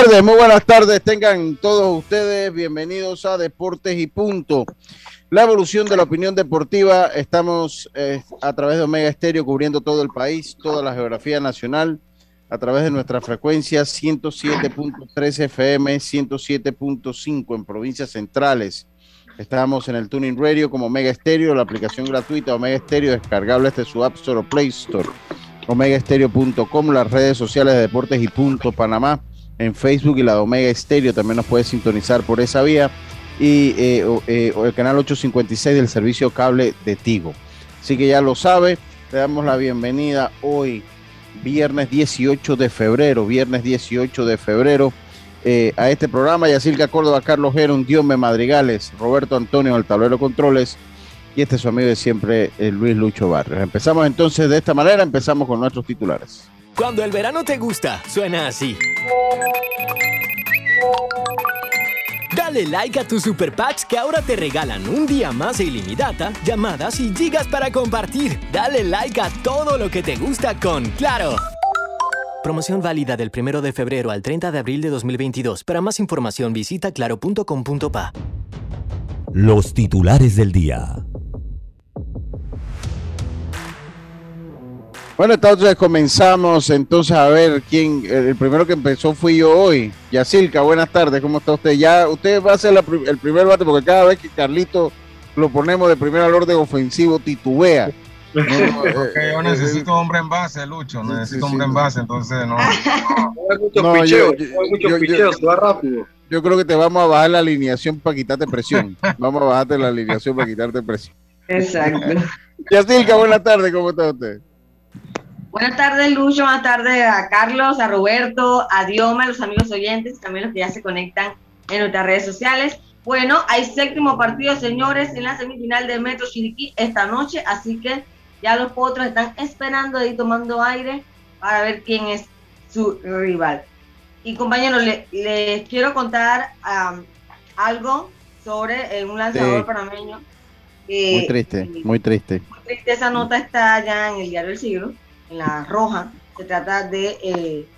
Tardes, muy buenas tardes. Tengan todos ustedes bienvenidos a Deportes y Punto. La evolución de la opinión deportiva. Estamos eh, a través de Omega Estéreo cubriendo todo el país, toda la geografía nacional, a través de nuestra frecuencia 107.3 FM, 107.5 en provincias centrales. Estamos en el Tuning Radio como Omega Estéreo, la aplicación gratuita Omega Estéreo, descargable desde su App Store o Play Store. OmegaEstereo.com, las redes sociales de Deportes y Punto Panamá en Facebook y la Omega Estéreo también nos puede sintonizar por esa vía y eh, eh, el canal 856 del servicio cable de Tigo. Así que ya lo sabe, le damos la bienvenida hoy, viernes 18 de febrero, viernes 18 de febrero, eh, a este programa. Yacirca Córdoba, Carlos Geron, Diome Madrigales, Roberto Antonio, el tablero controles. Y este es su amigo de siempre, eh, Luis Lucho Barrios. Empezamos entonces de esta manera, empezamos con nuestros titulares. Cuando el verano te gusta, suena así. Dale like a tus super packs que ahora te regalan un día más de ilimitada, llamadas y gigas para compartir. Dale like a todo lo que te gusta con Claro. Promoción válida del 1 de febrero al 30 de abril de 2022. Para más información visita claro.com.pa. Los titulares del día. Bueno, entonces comenzamos entonces a ver quién, el primero que empezó fui yo hoy. Yacilca, buenas tardes, ¿cómo está usted? Ya, usted va a ser la el primer bate porque cada vez que Carlito lo ponemos de primer al orden ofensivo titubea. No, no, eh, yo eh, necesito hombre en base, Lucho. Necesito sí, hombre sí. en base, entonces no. No, picheo, yo- yo- yo- yo- se va rápido. Yo creo que te vamos a bajar la alineación para quitarte presión. Vamos a bajarte la alineación para quitarte presión. Exacto. Yacilca, buenas tardes, ¿cómo está usted? Buenas tardes, Lucho. Buenas tardes a Carlos, a Roberto, a Dioma, a los amigos oyentes, también los que ya se conectan en nuestras redes sociales. Bueno, hay séptimo partido, señores, en la semifinal de Metro Chiriquí esta noche, así que ya los potros están esperando ahí tomando aire para ver quién es su rival. Y compañeros, le- les quiero contar am, algo sobre eh, un lanzador Sí. panameño. Muy triste, eh, muy triste. muy triste, esa nota está ya en el diario El Siglo, en la roja. Se trata de eh,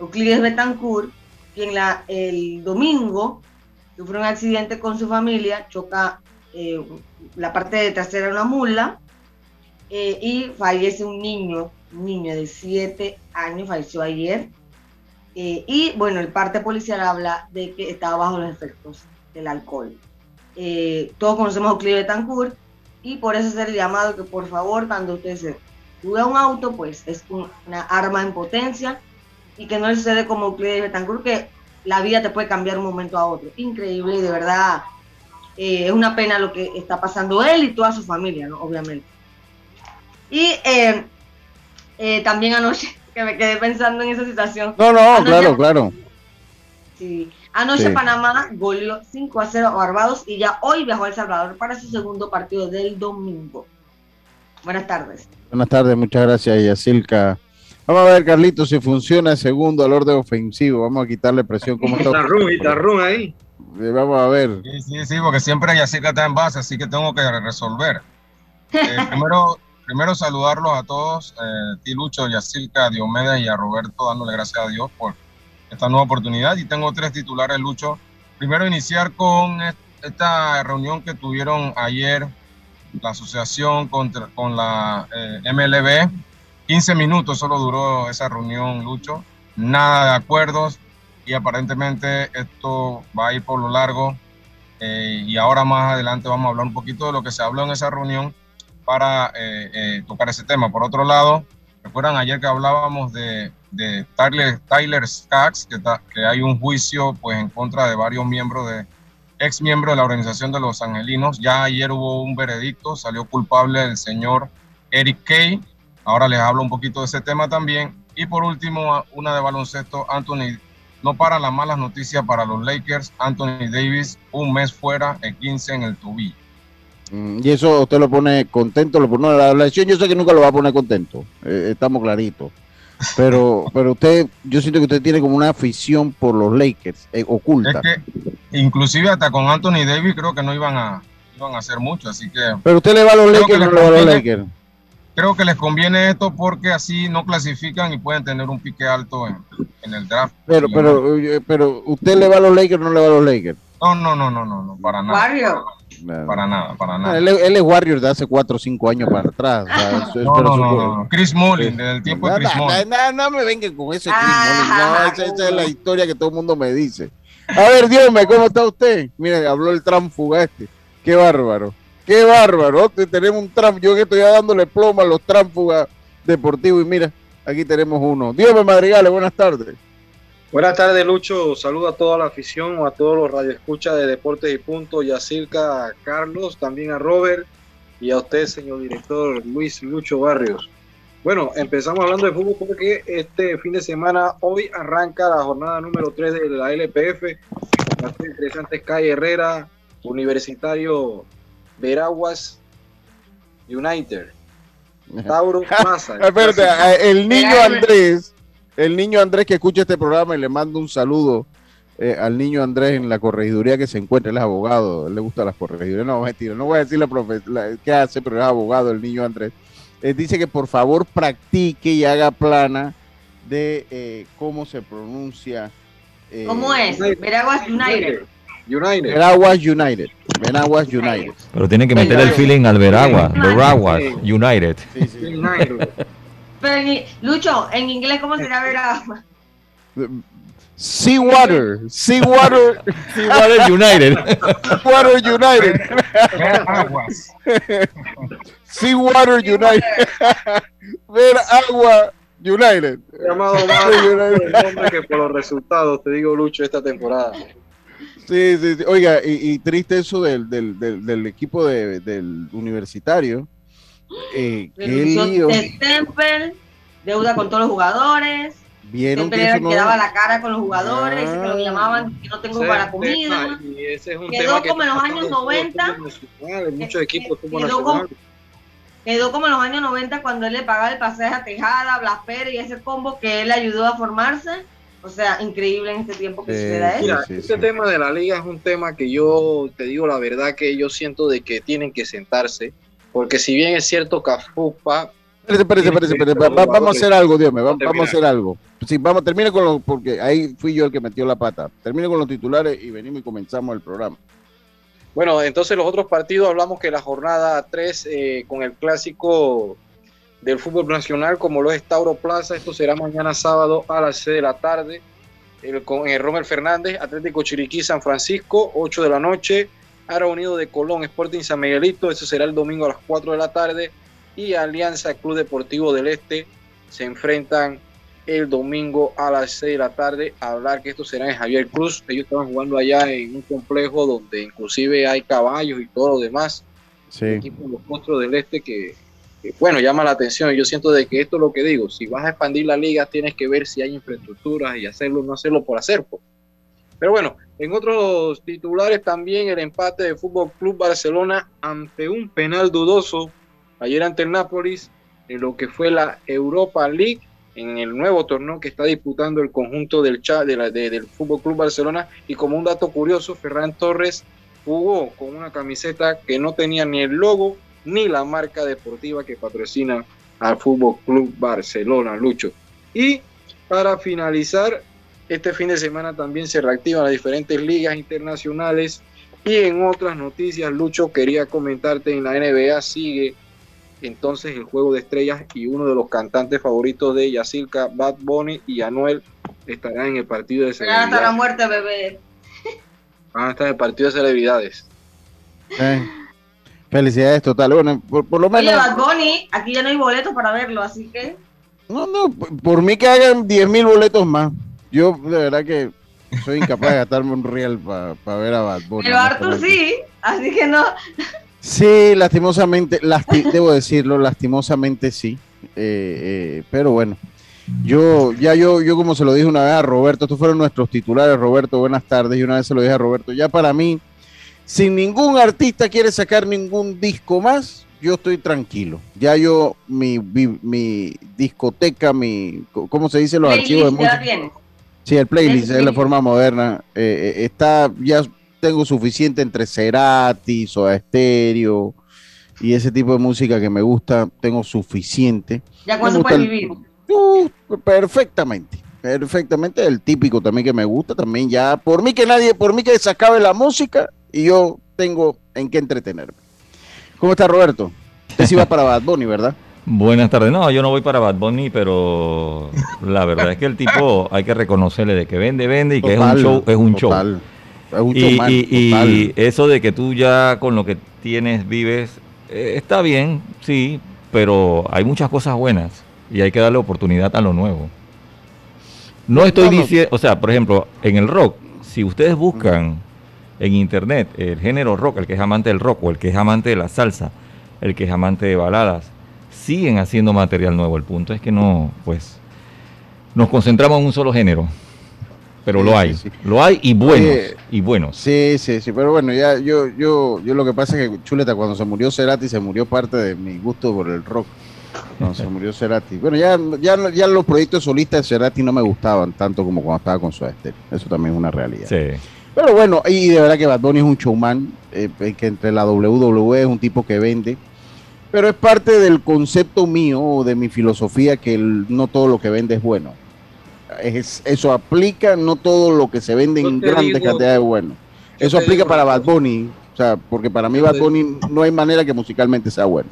Euclides Betancourt, quien el domingo sufre un accidente con su familia, choca eh, la parte de trasera de una mula eh, y fallece un niño, un niño de 7 años, falleció ayer. Eh, y bueno, el parte policial habla de que estaba bajo los efectos del alcohol. Todos conocemos a Euclides Betancourt y por eso hacer el llamado que por favor cuando usted se sube a un auto pues es un- una arma en potencia y que no le sucede como Euclides Betancourt que la vida te puede cambiar de un momento a otro increíble y de verdad eh, es una pena lo que está pasando él y toda su familia ¿no? obviamente y eh, eh, también anoche que me quedé pensando en esa situación No, no, Anoche- claro, claro. Sí. Anoche Sí. Panamá goleó 5 a 0 a Barbados y ya hoy viajó a El Salvador para su segundo partido del domingo. Buenas tardes. Buenas tardes, muchas gracias, Yacilca. Vamos a ver, Carlito, si funciona el segundo al orden ofensivo. Vamos a quitarle presión. ¿Cómo está? Guitarrón ahí. Eh, Vamos a ver. Sí, sí, sí, porque siempre Yacirca está en base, así que tengo que resolver. Eh, primero, primero saludarlos a todos, eh, ti Lucho, Yacirca, Diomedes y a Roberto, dándole gracias a Dios por esta nueva oportunidad. Y tengo tres titulares, Lucho. Primero iniciar con est- esta reunión que tuvieron ayer la asociación contra, con la eh, MLB. 15 minutos solo duró esa reunión, Lucho. Nada de acuerdos y aparentemente esto va a ir por lo largo. eh, y ahora más adelante vamos a hablar un poquito de lo que se habló en esa reunión para eh, eh, tocar ese tema. Por otro lado, recuerdan ayer que hablábamos de, de Tyler, Tyler Skaggs, que, que hay un juicio pues, en contra de varios miembros de ex miembros de la organización de los angelinos. Ya ayer hubo un veredicto, salió culpable el señor Eric Kay. Ahora les hablo un poquito de ese tema también. Y por último, una de baloncesto, Anthony no para las malas noticias para los Lakers. Anthony Davis, un mes fuera, el 15 en el tobillo. Mm, Y eso usted lo pone contento, lo pone la lesión. Yo sé que nunca lo va a poner contento, eh, estamos claritos. Pero, pero usted, yo siento que usted tiene como una afición por los Lakers eh, Es oculta. que inclusive hasta con Anthony Davis creo que no iban a, iban a hacer mucho, así que Pero usted le va a los Lakers no le va a los. Lakers. creo que les conviene esto porque así no clasifican y pueden tener un pique alto en, en el draft. Pero, pero, eh, pero usted le va a los Lakers o no le va a los Lakers. No, no, no, no, no, no, para nada. Warrior. Para nada, para Ah, nada. Él, él es Warrior de hace 4 o 5 años para atrás. o sea, eso es- No, pero no, su- no, no. Chris Mullin, desde el tiempo de No, Chris Mullin. no, no me vengan con ese Chris Ah. Mullin. No, esa, esa es la historia que todo el mundo me dice. A ver, Dios mío, ¿cómo está usted? Mire, habló el tránfuga este. Qué bárbaro. Qué bárbaro. Te- Tenemos un tram. Yo que estoy ya dándole plomo a los tránfugas deportivos. Y mira, aquí tenemos uno. Dios me madrigale, buenas tardes. Buenas tardes, Lucho. Saludo a toda la afición o a todos los radioescuchas de Deportes y Punto, y a Circa, a Carlos, también a Robert y a usted, señor director Luis Lucho Barrios. Bueno, empezamos hablando de fútbol porque este fin de semana, hoy arranca la jornada número 3 de la LPF. Partido interesante Sky Herrera, Universitario Veraguas United, Tauro Plaza. Espérate, el niño. Andrés, el niño Andrés que escucha este programa y le mando un saludo eh, al niño Andrés en la corregiduría que se encuentra, él es abogado, él le gusta las corregidurías, no, mentira, no voy a decir la, la- qué hace, pero es abogado el niño Andrés. Eh, dice que por favor practique y haga plana de eh, cómo se pronuncia. eh, ¿Cómo es? Veraguas United. United. Veraguas United. Veraguas United. Pero tiene que meter el feeling al Veraguas, Veraguas, United. Sí, sí. United. Pero en- Lucho, en inglés, ¿cómo será Veraguas? Seawater, Seawater, Seawater United. Seawater United. Ver aguas. Seawater United. Ver agua United. llamado por el nombre que por los resultados, te digo, Lucho, esta temporada. Sí, sí, sí. Oiga, y, y triste eso del, del, del, del equipo de, del universitario. Eh, qué lío. de Temple, deuda con todos los jugadores. Vieron Siempre que eso no que daba la cara con los jugadores, Ah. que lo llamaban que no tengo para comida. tema, y ese es un Quedó tema que como en los años pasando en todo el 90. fútbol nacional, en muchos equipos de fútbol Quedó como- nacional. Quedó como en los años 90 cuando él le pagaba el pasaje a Tejada, Blas Pérez y ese combo que él le ayudó a formarse. O sea, increíble en este tiempo que Sí, suceda sí. eso. Mira, sí, este sí. tema de la liga es un tema que yo te digo la verdad que yo siento de que tienen que sentarse, porque si bien es cierto que AFUPA Espérate, espérate, espérate, espérate. Va- va- Vamos a hacer algo, Dios mío. va- Vamos a hacer algo. Sí, vamos, termine con los, porque ahí fui yo el que metió la pata. Termine con los titulares y venimos y comenzamos el programa. Bueno, entonces los otros partidos hablamos que la jornada 3 eh, con el clásico del fútbol nacional como lo es Tauro Plaza, esto será mañana sábado a las 6 de la tarde el, con el Romer Fernández, Atlético Chiriquí San Francisco, 8 de la noche, Ara Unido de Colón, Sporting San Miguelito, eso será el domingo a las 4 de la tarde y Alianza Club Deportivo del Este se enfrentan el domingo a las 6 de la tarde a hablar que esto será en Javier Cruz. Ellos estaban jugando allá en un complejo donde inclusive hay caballos y todo lo demás. Sí. Equipo de los monstruos del este que, que, bueno, llama la atención. Yo siento de que esto es lo que digo. Si vas a expandir la liga, tienes que ver si hay infraestructuras y hacerlo, no hacerlo por hacer. pues. Pero bueno, en otros titulares también el empate de Fútbol Club Barcelona ante un penal dudoso ayer ante el Nápoles en lo que fue la Europa League en el nuevo torneo que está disputando el conjunto del, Cha- del Fútbol Club Barcelona. Y como un dato curioso, Ferran Torres jugó con una camiseta que no tenía ni el logo ni la marca deportiva que patrocina al Fútbol Club Barcelona, Lucho. Y para finalizar, este fin de semana también se reactivan las diferentes ligas internacionales. Y en otras noticias, Lucho, quería comentarte, en la NBA sigue entonces el juego de estrellas y uno de los cantantes favoritos de Yacirca, Bad Bunny y Anuel estarán en el partido de Hasta la celebridades. muerte, bebé. Van a estar en el partido de celebridades. Eh, Felicidades totales. Bueno, por, por lo Oye, menos. Bad Bunny, aquí ya no hay boletos para verlo, así que. No, no, por- por mí que hagan 10 mil boletos más. Yo de verdad que soy incapaz de gastarme un real para ver a Bad Bunny. Pero Arthur sí, así que no. Sí, lastimosamente, lasti- debo decirlo, lastimosamente sí. Eh, eh, pero bueno, yo ya yo, yo como se lo dije una vez a Roberto, estos fueron nuestros titulares, Roberto, buenas tardes, y una vez se lo dije a Roberto, ya para mí, si ningún artista quiere sacar ningún disco más, yo estoy tranquilo. Ya yo, mi, mi, mi discoteca, mi, ¿cómo se dice? Los archivos de música. Sí, el playlist es la forma moderna. eh, eh, está, ya tengo suficiente entre Cerati, Soda Stereo y ese tipo de música que me gusta, tengo suficiente. Ya gusta puedes el- vivir. Uh, perfectamente, perfectamente. El típico también que me gusta, también ya, por mí que nadie, por mí que se acabe la música y yo tengo en qué entretenerme. ¿Cómo está Roberto? Usted sí va para Bad Bunny, ¿verdad? Buenas tardes. No, yo no voy para Bad Bunny, pero la verdad es que el tipo hay que reconocerle de que vende, vende y que es un show, es un show. total. Es un Y, y- eso de que tú ya con lo que tienes vives, eh, está bien, sí, pero hay muchas cosas buenas y hay que darle oportunidad a lo nuevo. No estoy diciendo, o sea, por ejemplo, en el rock, si ustedes buscan en internet el género rock, el que es amante del rock o el que es amante de la salsa, el que es amante de baladas, siguen haciendo material nuevo. El punto es que no, pues, nos concentramos en un solo género. Pero lo hay, sí. lo hay y buenos, Oye, y buenos. Sí, sí, sí, pero bueno, ya yo, yo, yo lo que pasa es que Chuleta, cuando se murió Cerati, se murió parte de mi gusto por el rock. Cuando se murió Cerati. Bueno, ya, ya, ya los proyectos solistas de Cerati no me gustaban tanto como cuando estaba con su. Eso también es una realidad. Sí. Pero bueno, y de verdad que Bad Bunny es un showman, eh, que entre la WWE es un tipo que vende. Pero es parte del concepto mío o de mi filosofía que el- no todo lo que vende es bueno. Es, eso aplica, no todo lo que se vende en grandes cantidades es bueno. Eso aplica digo para Bad. Bunny, o sea, porque para mí Bad Bunny no hay manera que musicalmente sea bueno.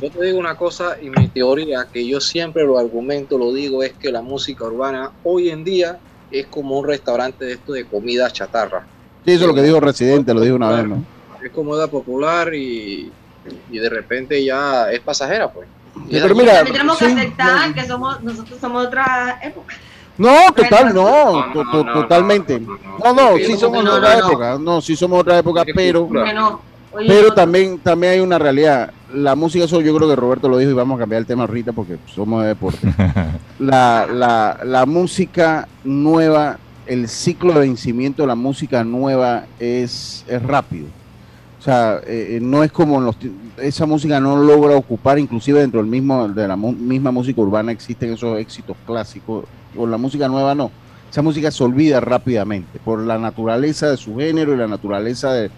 Yo te digo una cosa y mi teoría, que yo siempre lo argumento, lo digo, es que la música urbana hoy en día es como un restaurante de esto de comida chatarra. Sí, eso es lo que dijo Residente, lo dijo una vez, ¿no? Es comida popular y, y de repente ya es pasajera, pues. Y pero mira, tenemos que sí, aceptar no. que somos, nosotros somos de otra época. No, total, no, No, to- no, to- no, totalmente. no, no, Sí, somos otra época, no, sí somos de otra época, pero... Oye, Pero no- también, también hay una realidad. La música, eso yo creo que Roberto lo dijo y vamos a cambiar el tema ahorita porque somos de deporte. La, la, la música nueva, el ciclo de vencimiento de la música nueva es, es rápido. O sea, eh, eh, no es como en los, ti- esa música no logra ocupar, inclusive dentro del mismo, de la mu- misma música urbana existen esos éxitos clásicos. Con la música nueva no. Esa música se olvida rápidamente por la naturaleza de su género y la naturaleza de,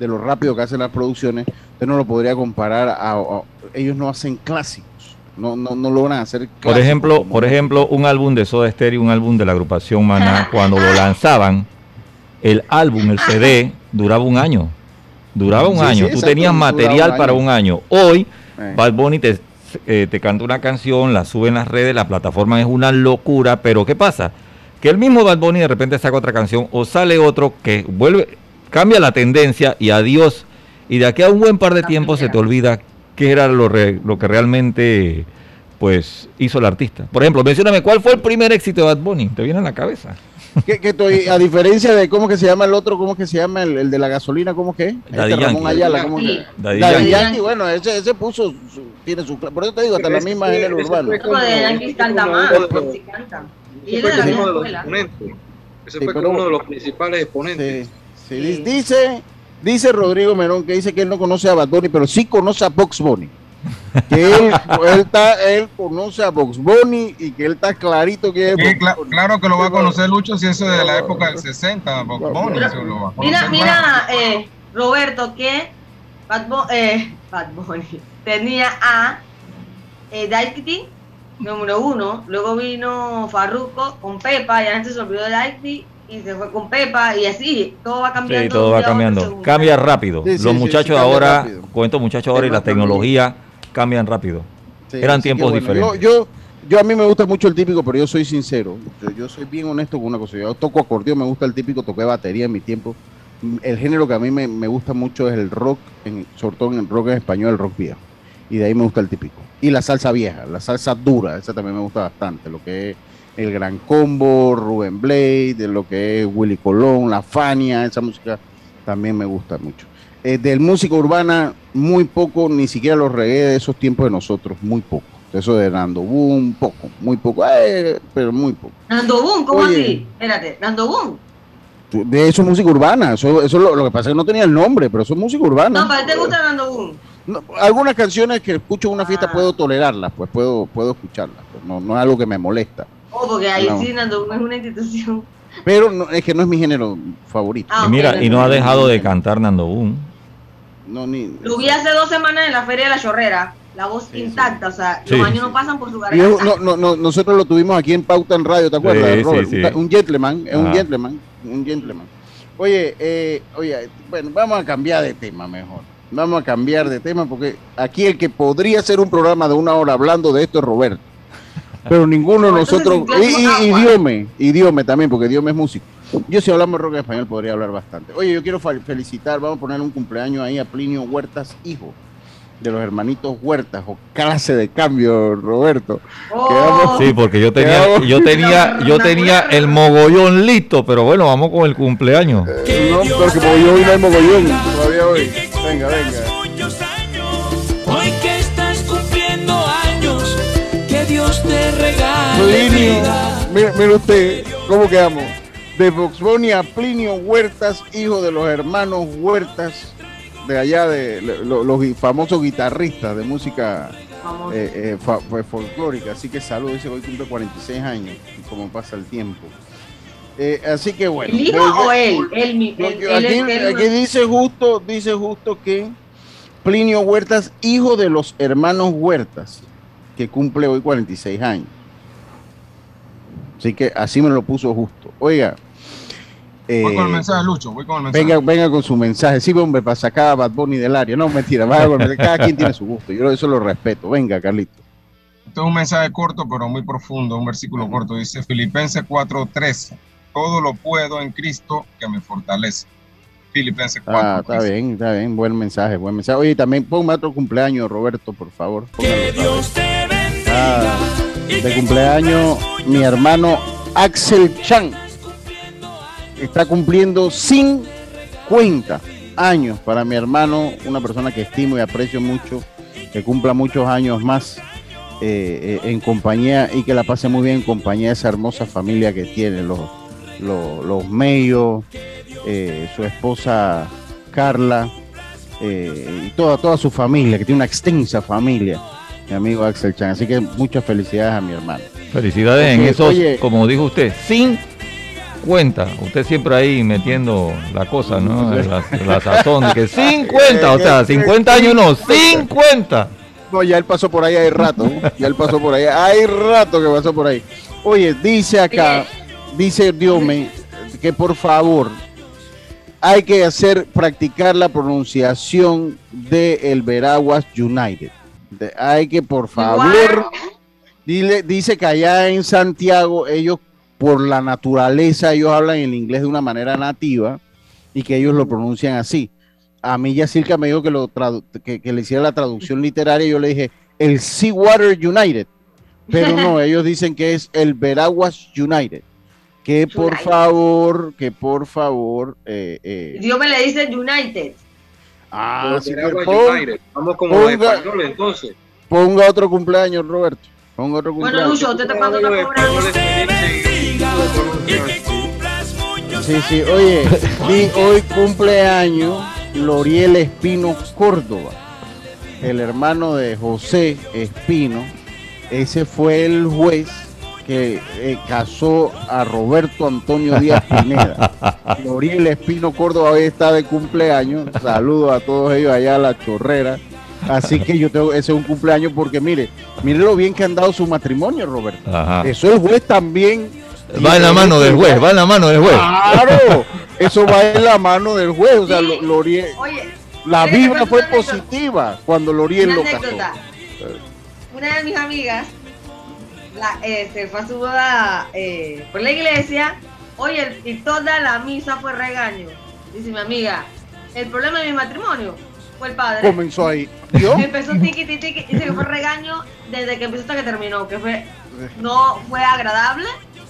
de lo rápido que hacen las producciones, usted no lo podría comparar a, a- ellos no hacen clásicos, no, no, no logran hacer Por clásicos ejemplo, como- por ejemplo, un álbum de Soda Stereo, un álbum de la agrupación Maná, cuando lo lanzaban, el álbum, el CD, duraba un año. Duraba un Sí, sí, año. Tú exacto, tenías material un para año. un año. Hoy, Eh, Bad Bunny te, eh, te canta una canción, la sube en las redes, la plataforma es una locura, pero ¿qué pasa? Que el mismo Bad Bunny de repente saca otra canción o sale otro que vuelve, cambia la tendencia y adiós. Y de aquí a un buen par de La tiempo se te olvida qué era lo, re- lo que realmente pues hizo el artista. Por ejemplo, mencióname cuál fue el primer éxito de Bad Bunny, te viene a la cabeza. que, que estoy, a diferencia de cómo que se llama el otro, cómo que se llama el, el de la gasolina, ¿cómo que? Daddy Este Ramón Yankee. Ayala, ¿cómo que? Daddy Daddy Yankee. Yankee, bueno, ese, ese puso, su- tiene su, por eso te digo, hasta la misma género ese urbano. Yankees canta más. Sí canta. Y él de la como misma uno de los exponentes. Ese Sí, fue como uno de los principales exponentes. Sí, sí, di- Dice, dice Rodrigo Merón que dice que él no conoce a Bad Bunny, pero sí conoce a Box Bunny. Que él, él, está, él conoce a Box Bunny y que él está clarito que es Sí, claro que lo va a conocer Lucho si eso es de la época del 60, Bob Bunny, eso lo va a Mira, mira, eh, Roberto, que Bad, Bu- eh, Bad Bunny tenía a eh, Daikiti, número uno, luego vino Farruko con Pepa, y antes se olvidó de Daikiti y se fue con Pepa, y así, todo va cambiando. Sí, todo va cambiando. Cambia rápido. Sí, sí, Los muchachos ahora, rápido. estos muchachos ahora y la tecnología cambian rápido. Sí, Eran tiempos bueno, diferentes. Yo, yo, yo a mí me gusta mucho el típico, pero yo soy sincero. Yo, yo soy bien honesto con una cosa. Yo toco acordeón, me gusta el típico, toqué batería en mi tiempo. El género que a mí me, me gusta mucho es el rock, en, sobre todo en el rock en español, el rock viejo. Y de ahí me gusta el típico. Y la salsa vieja, la salsa dura, esa también me gusta bastante. Lo que es el Gran Combo, Rubén Blade, de lo que es Willy Colón, La Fania, esa música también me gusta mucho. Eh, del música urbana, muy poco, ni siquiera los reggae de esos tiempos de nosotros, muy poco. Eso de Nando Boom, poco, muy poco, eh, pero muy poco. Nando Boom, ¿cómo Oye. así? Espérate, Nando Boom. De eso es música urbana, eso, eso lo, lo que pasa es que no tenía el nombre, pero eso es música urbana. No, para ti te gusta Nando Boom. No, algunas canciones que escucho en una fiesta Ah. puedo tolerarlas, pues puedo, puedo escucharlas, pues, no, no es algo que me molesta. Oh, porque ahí No. sí Nando Boom es una institución. Pero no, es que no es mi género favorito. Ah, y mira, y no ha dejado de cantar Nando Boom. No, ni, Lo vi hace dos semanas en la Feria de la Chorrera, la voz Sí, intacta, o sea, Sí, los años sí. no pasan por su garganta. no, no, no, nosotros lo tuvimos aquí en Pauta en Radio, ¿te acuerdas, Sí, Robert? sí, Un- sí. Un, gentleman, es un gentleman, un gentleman. Oye, eh, oye, bueno, vamos a cambiar de tema mejor. Vamos a cambiar de tema porque aquí el que podría hacer un programa de una hora hablando de esto es Roberto. Pero ninguno de nosotros, y, y. Diome, y Diome también, porque Diome es músico. Yo si hablamos rock en español podría hablar bastante. Oye, yo quiero felicitar, vamos a poner un cumpleaños ahí a Plinio Huertas, hijo de los hermanitos Huertas, o clase de cambio, Roberto. Oh, quedamos- Sí, porque yo tenía, Quedamos- yo tenía, yo tenía el mogollón listo, pero bueno, vamos con el cumpleaños. No, porque mogollón no hay mogollón todavía hoy. Venga, venga. Plinio, mire, mire usted, ¿cómo quedamos? De Vox a Plinio Huertas, hijo de los hermanos Huertas, de allá de lo- los famosos guitarristas de música eh, eh, fa- folclórica. Así que salud, dice que hoy cumple 46 años, y como pasa el tiempo. Eh, así que bueno. ¿El hijo pues o él? Él, él, aquí, él- aquí dice justo, dice justo que Plinio Huertas, hijo de los hermanos Huertas, que cumple hoy 46 años. Así que así me lo puso justo. Oiga, eh, Voy con el mensaje, Lucho, voy con el mensaje. venga, venga con su mensaje. Sí, hombre, para sacar a Bad Bunny del área. No, mentira, vaya con el mensaje. cada quien tiene su gusto. Yo eso lo respeto. Venga, Carlito. Este es un mensaje corto, pero muy profundo, un versículo corto. Dice Filipenses 4:13. Todo lo puedo en Cristo que me fortalece. Filipenses 4:13. Ah, está bien, está bien. Buen mensaje, buen mensaje. Oye, también ponme otro cumpleaños, Roberto, por favor. Póngalo Que Dios te bendiga. Ah, y de que cumpleaños mi hermano Axel Chan. Está cumpliendo 50 años para mi hermano, una persona que estimo y aprecio mucho, que cumpla muchos años más eh, eh, en compañía y que la pase muy bien en compañía de esa hermosa familia que tiene, los, los, Mello, eh, su esposa Carla y toda, toda su familia, que tiene una extensa familia, mi amigo Axel Chan. Así que muchas felicidades a mi hermano. Felicidades en esos, oye. como dijo usted, sin cuenta. Usted siempre ahí metiendo la cosa, ¿no? La, la sazón, de que 50, o sea, 50 años no, 50. No, ya él pasó por ahí, hay rato. ¿no? Ya él pasó por ahí, hay rato que pasó por ahí. Oye, dice acá, dice Diome, que por favor hay que hacer, practicar la pronunciación de el Veraguas United. De- hay que, por favor, dile, dice que allá en Santiago ellos, por la naturaleza, ellos hablan el inglés de una manera nativa y que ellos lo pronuncian así. A mí Yacirca me dijo que, lo tradu- que, que le hiciera la traducción literaria y yo le dije el Seawater United. Pero no, ellos dicen que es el Veraguas United. Que por United. favor, que por favor. eh, eh, Dios me le dice United. ah, United. Vamos como ponga- españoles, entonces. ponga otro cumpleaños, Roberto. Ponga otro Bueno, cumpleaños. Lucho, usted te manda una Los cobranza. Sí, sí, oye, di hoy cumpleaños Loriel Espino Córdoba. el hermano de José Espino, ese fue el juez que eh, casó a Roberto Antonio Díaz Pineda. Loriel Espino Córdoba hoy está de cumpleaños. Saludos a todos ellos allá a la chorrera. Así que yo tengo ese es un cumpleaños porque mire, mire lo bien que han dado su matrimonio, Roberto. Ajá. Eso el juez también. Va en la mano del juez, va en la mano del juez. Claro, eso va en la mano del juez. O sea, Sí. Lo- Loriel, Oye, la ¿quieres que vibra fue anécdota? positiva cuando Loriel lo casó. anécdota. Una de mis amigas la, eh, se fue a su boda eh, por la iglesia. Oye, y toda la misa fue regaño. Dice mi amiga, el problema de mi matrimonio fue el padre. Comenzó ahí. ¿Yo? Empezó tiqui tiqui tiqui, dice que fue regaño desde que empezó hasta que terminó, que fue no fue agradable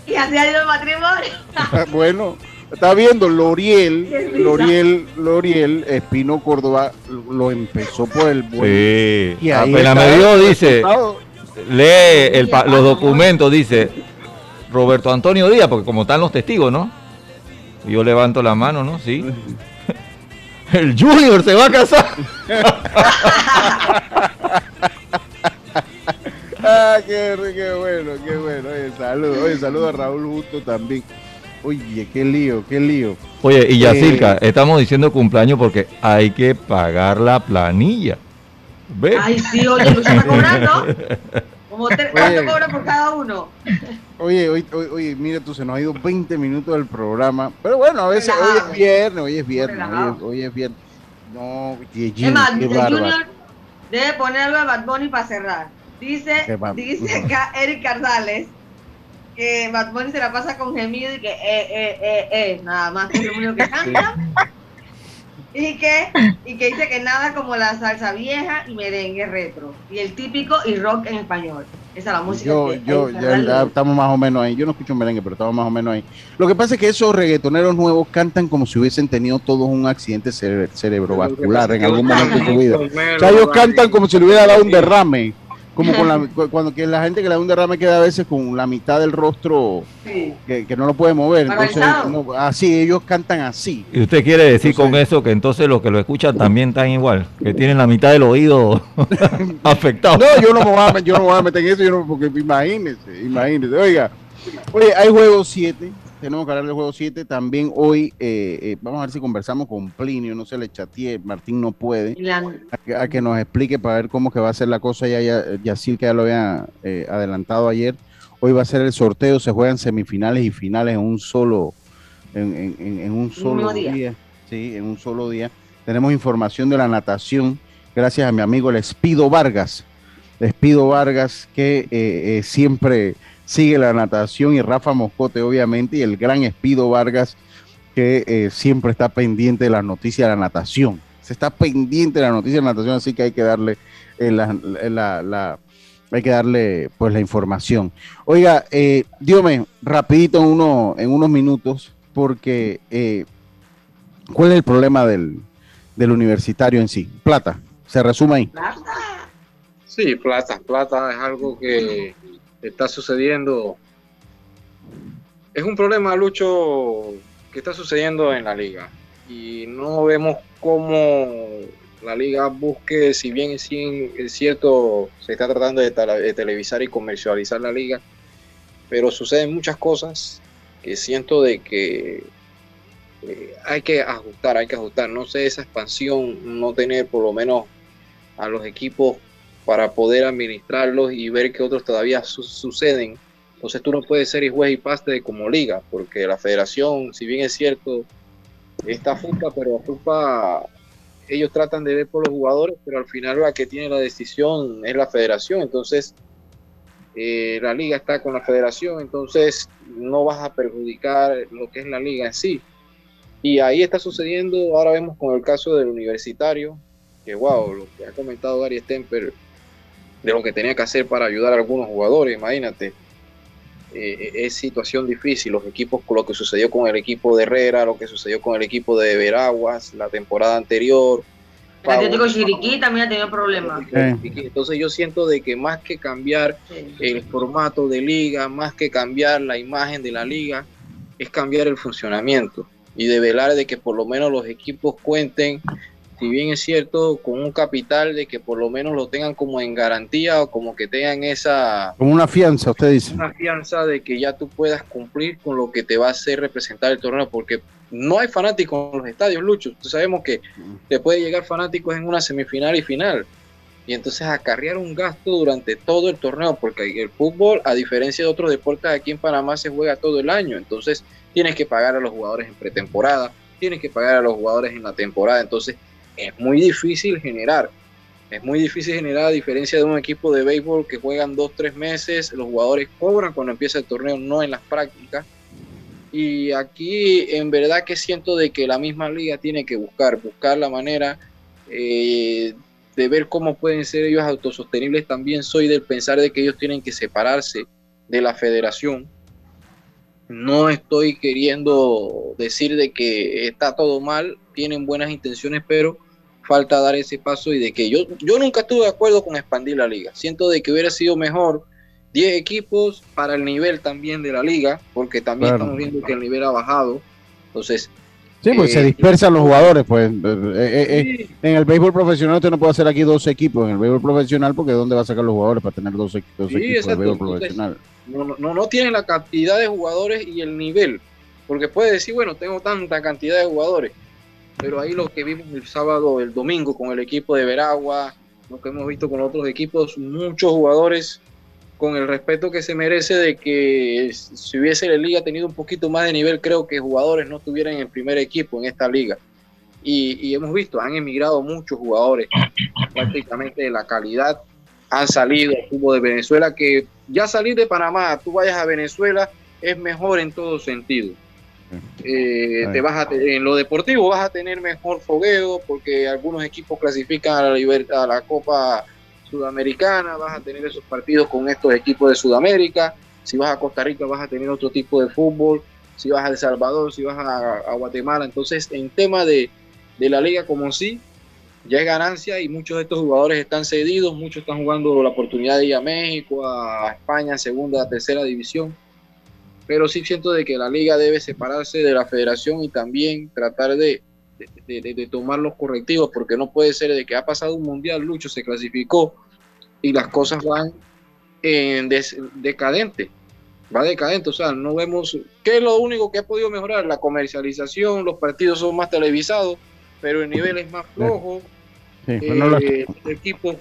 y así ha ido el matrimonio. bueno, está viendo Loriel. Loriel, Loriel, Espino Córdoba lo empezó por el buen. Sí. Y ahí Apenas está me dio, dice, lee el pa- los documentos, dice Roberto Antonio Díaz, porque como están los testigos, ¿no? Y Yo levanto la mano, ¿no? Sí. El Junior se va a casar. Ah, qué, qué bueno, qué bueno. Oye, saludo, oye, saludo a Raúl Justo también. Oye, qué lío, qué lío. Oye, y Yacirca, Eh. estamos diciendo cumpleaños porque hay que pagar la planilla. ¿Ves? Ay, sí, oye, Lucho está cobrando. Como te- ¿Cuánto cobra por cada uno? Oye, oye, oye, mira tú, se nos ha ido 20 minutos del programa. Pero bueno, a veces hoy Relajado. es viernes, hoy es viernes, hoy es, hoy es viernes. No, Gigi, más, qué. Junior debe poner algo de Bad Bunny para cerrar. Dice, dice acá Eric Cardales que Bad Bunny se la pasa con gemido y que eh, eh, eh, eh, nada más que es lo único que canta. Y que, y que dice que nada como la salsa vieja y merengue retro. Y el típico y rock en español. Esa es la música Yo, que yo, ya, ya estamos más o menos ahí. Yo no escucho merengue, pero estamos más o menos ahí. Lo que pasa es que esos reggaetoneros nuevos cantan como si hubiesen tenido todos un accidente cere- cerebrovascular en algún momento de su vida. O sea, ellos cantan como si le hubiera dado un derrame. Como con la, cu- cuando que la gente que le da un derrame queda a veces con la mitad del rostro Sí. que, que no lo puede mover. Entonces, no, así, ellos cantan así. Y usted quiere decir con eso que entonces los que lo escuchan también están igual, que tienen la mitad del oído afectado. No, yo no me voy a, yo no me voy a meter en eso, yo no, porque imagínese, imagínese. Oiga, oye, hay juego 7, tenemos que hablar del juego 7. También hoy, eh, eh, vamos a ver si conversamos con Plinio, no se le chateé, Martín no puede, la- a que, a que nos explique para ver cómo que va a ser la cosa. Ya, ya, Yacil, que ya lo había eh, adelantado ayer. Hoy va a ser el sorteo, se juegan semifinales y finales en un solo, en, en- en- en un solo día. día. Sí, en un solo día. Tenemos información de la natación, gracias a mi amigo el Espido Vargas. Espido Vargas, que siempre sigue la natación, y Rafa Moscote, obviamente, y el gran Espido Vargas, que eh, siempre está pendiente de las noticias de la natación. Se está pendiente de la noticia de la natación, así que hay que darle eh, la, la- la- hay que darle pues la información. Oiga, eh, dígame rapidito en, uno, en unos minutos, porque eh, ¿cuál es el problema del, del universitario en sí? Plata, se resume ahí. Sí, plata, plata es algo que está sucediendo. Es un problema, Lucho, que está sucediendo en la liga. Y no vemos cómo la liga busque, si bien es cierto, se está tratando de televisar y comercializar la liga, pero suceden muchas cosas que siento de que eh, hay que ajustar, hay que ajustar. No sé, esa expansión, no tener por lo menos a los equipos para poder administrarlos y ver que otros todavía su- suceden. Entonces tú no puedes ser y juez y paste como liga, porque la federación, si bien es cierto, está FUPA, pero FUPA, ellos tratan de ver por los jugadores, pero al final la que tiene la decisión es la federación. Entonces, eh, la liga está con la federación, entonces no vas a perjudicar lo que es la liga en sí. Y ahí está sucediendo, ahora vemos con el caso del universitario, que wow, lo que ha comentado Gary Stemper, de lo que tenía que hacer para ayudar a algunos jugadores, imagínate. Eh, es situación difícil, los equipos, con lo que sucedió con el equipo de Herrera, lo que sucedió con el equipo de Veraguas la temporada anterior. El Atlético Chiriquí también ha tenido problemas. Entonces yo siento de que más que cambiar Sí. el formato de liga, más que cambiar la imagen de la liga, es cambiar el funcionamiento y de velar de que por lo menos los equipos cuenten si bien es cierto, con un capital de que por lo menos lo tengan como en garantía o como que tengan esa... Como una fianza, usted dice. Una fianza de que ya tú puedas cumplir con lo que te va a hacer representar el torneo, porque no hay fanáticos en los estadios, Lucho. Sabemos que te puede llegar fanáticos en una semifinal y final. Y entonces acarrear un gasto durante todo el torneo, porque el fútbol, a diferencia de otros deportes aquí en Panamá, se juega todo el año. Entonces tienes que pagar a los jugadores en pretemporada, tienes que pagar a los jugadores en la temporada. Entonces es muy difícil generar. Es muy difícil generar, a diferencia de un equipo de béisbol que juegan dos, tres meses, los jugadores cobran cuando empieza el torneo, no en las prácticas. Y aquí en verdad que siento de que la misma liga tiene que buscar, buscar la manera eh, de ver cómo pueden ser ellos autosostenibles. También soy del pensar de que ellos tienen que separarse de la federación. No estoy queriendo decir de que está todo mal, tienen buenas intenciones, pero falta dar ese paso y de que yo, yo nunca estuve de acuerdo con expandir la liga. Siento de que hubiera sido mejor 10 equipos para el nivel también de la liga, porque también estamos viendo que el nivel ha bajado. Entonces, Sí, pues se eh, dispersan los jugadores, pues. Eh, eh, en el béisbol profesional usted no puede hacer aquí dos equipos en el béisbol profesional porque ¿dónde va a sacar los jugadores para tener dos, equipos en el béisbol profesional? No, no, no tienen la cantidad de jugadores y el nivel, porque puede decir, bueno, tengo tanta cantidad de jugadores, pero ahí lo que vimos el sábado, el domingo con el equipo de Veragua, lo que hemos visto con otros equipos, muchos jugadores con el respeto que se merece de que si hubiese la liga tenido un poquito más de nivel, creo que jugadores no estuvieran en primer equipo en esta liga. Y, hemos visto, han emigrado muchos jugadores, prácticamente de la calidad, han salido al fútbol de Venezuela, que ya salir de Panamá, tú vayas a Venezuela, es mejor en todo sentido. Eh, te vas a en lo deportivo vas a tener mejor fogueo porque algunos equipos clasifican a la, a la Copa Sudamericana, vas a tener esos partidos con estos equipos de Sudamérica, si vas a Costa Rica vas a tener otro tipo de fútbol, si vas a El Salvador, si vas a, Guatemala, entonces en tema de, de la liga como sí, ya es ganancia y muchos de estos jugadores están cedidos, muchos están jugando la oportunidad de ir a México, a España, segunda, tercera división. Pero sí siento de que la liga debe separarse de la federación y también tratar de, de, tomar los correctivos, porque no puede ser de que ha pasado un mundial, Lucho se clasificó y las cosas van en decadente, va decadente, o sea, no vemos, ¿qué es lo único que ha podido mejorar? La comercialización, los partidos son más televisados, pero el nivel es más flojo, pues eh, los equipos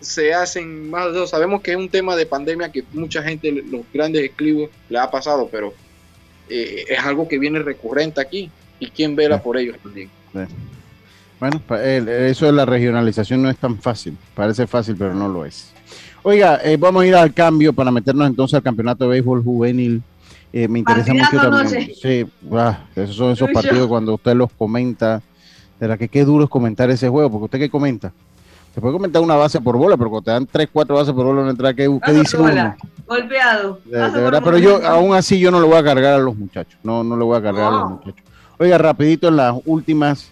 se hacen más, sabemos que es un tema de pandemia que mucha gente, los grandes clubes, le ha pasado, pero eh, es algo que viene recurrente aquí y quién vela por ellos también. Bueno, eso de la regionalización no es tan fácil. Parece fácil, pero no lo es. Oiga, eh, vamos a ir al cambio para meternos entonces al campeonato de béisbol juvenil. Eh, me interesa mucho también. Sí, esos son esos partidos cuando usted los comenta. De que qué duro es comentar ese juego, porque usted qué comenta. Se puede comentar una base por bola, pero cuando te dan tres, cuatro bases por bola en entrada, ¿qué, ¿qué dice uno? Golpeado. De, verdad, pero yo aún así yo no le voy a cargar a los muchachos. No, no le voy a cargar a los muchachos. Oiga, rapidito en las últimas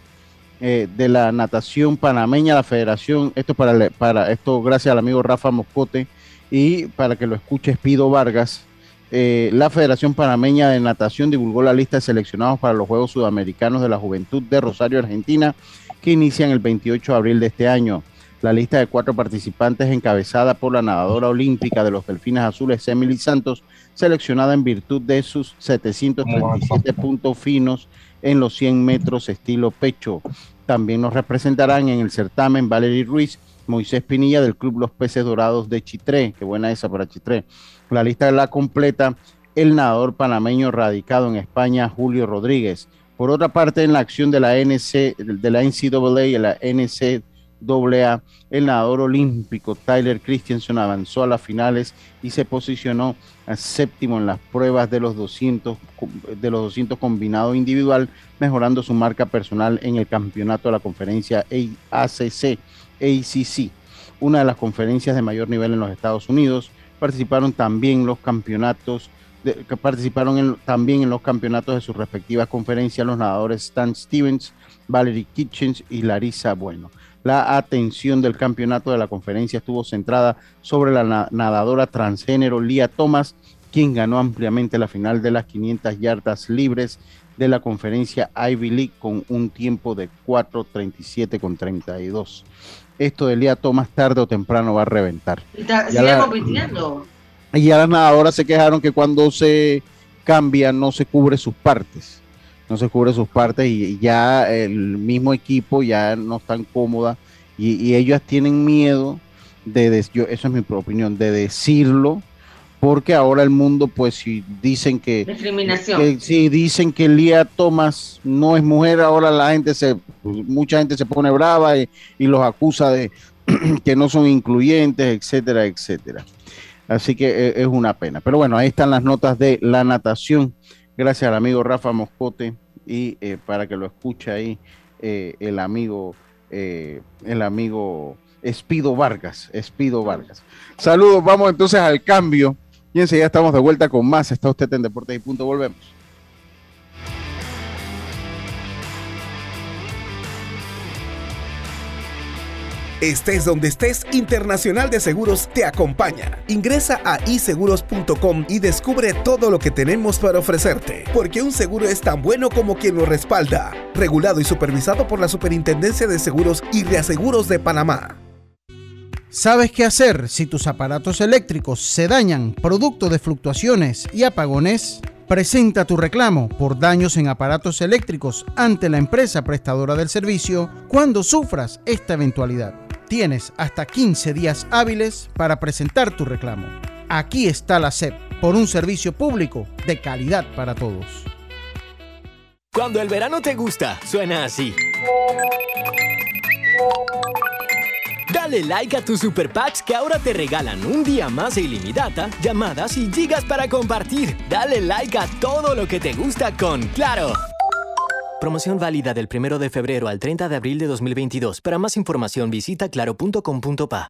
eh, de la natación panameña, la federación, esto para, para esto gracias al amigo Rafa Moscote y para que lo escuche Pido Vargas, eh, la Federación Panameña de Natación divulgó la lista de seleccionados para los Juegos Sudamericanos de la Juventud de Rosario, Argentina, que inician el 28 de abril de este año. La lista de cuatro participantes encabezada por la nadadora olímpica de los Delfines Azules, Emily Santos, seleccionada en virtud de sus 737 puntos finos en los 100 metros estilo pecho. También nos representarán en el certamen Valery Ruiz, Moisés Pinilla del Club Los Peces Dorados de Chitré. Qué buena esa para Chitré. La lista la completa el nadador panameño radicado en España, Julio Rodríguez. Por otra parte, en la acción de la NC, de la NCAA y la NC AA, el nadador olímpico Tyler Christensen avanzó a las finales y se posicionó a séptimo en las pruebas de los 200 de los 200 combinado individual, mejorando su marca personal en el campeonato de la conferencia ACC, ACC, una de las conferencias de mayor nivel en los Estados Unidos. Participaron también los campeonatos participaron también en los campeonatos de sus respectivas conferencias los nadadores Stan Stevens, Valerie Kitchens y Larissa Bueno. La atención del campeonato de la conferencia estuvo centrada sobre la nadadora transgénero Lía Thomas, quien ganó ampliamente la final de las 500 yardas libres de la conferencia Ivy League con un tiempo de 4.37 con 32. Esto de Lía Thomas tarde o temprano va a reventar. Y ta- Ya sigue la- compitiendo. Y ya las nadadoras se quejaron que cuando se cambia no se cubre sus partes. No se cubre sus partes y y ya el mismo equipo ya no están cómodas y, y ellas tienen miedo de, yo, eso es mi opinión, de decirlo, porque ahora el mundo, pues si dicen que, Discriminación. que si dicen que Lía Thomas no es mujer, ahora la gente se, mucha gente se pone brava y, y los acusa de que no son incluyentes, etcétera, etcétera. Así que eh, es una pena. Pero bueno, ahí están las notas de la natación. Gracias al amigo Rafa Moscote y eh, para que lo escuche ahí eh, el amigo, eh, el amigo Espido Vargas, Espido Vargas. Saludos, vamos entonces al cambio y enseguida estamos de vuelta con más. Está usted en Deportes y Punto, volvemos. Estés donde estés, Internacional de Seguros te acompaña. Ingresa a iseguros.com y descubre todo lo que tenemos para ofrecerte, porque un seguro es tan bueno como quien lo respalda. Regulado y supervisado por la Superintendencia de Seguros y Reaseguros de Panamá. ¿Sabes qué hacer si tus aparatos eléctricos se dañan producto de fluctuaciones y apagones? Presenta tu reclamo por daños en aparatos eléctricos ante la empresa prestadora del servicio cuando sufras esta eventualidad. Tienes hasta 15 días hábiles para presentar tu reclamo. Aquí está la SEP por un servicio público de calidad para todos. Cuando el verano te gusta, suena así. Dale like a tus super packs que ahora te regalan un día más de ilimitada, llamadas y gigas para compartir. Dale like a todo lo que te gusta con Claro. Promoción válida del 1 de febrero al 30 de abril de 2022. Para más información visita claro.com.pa.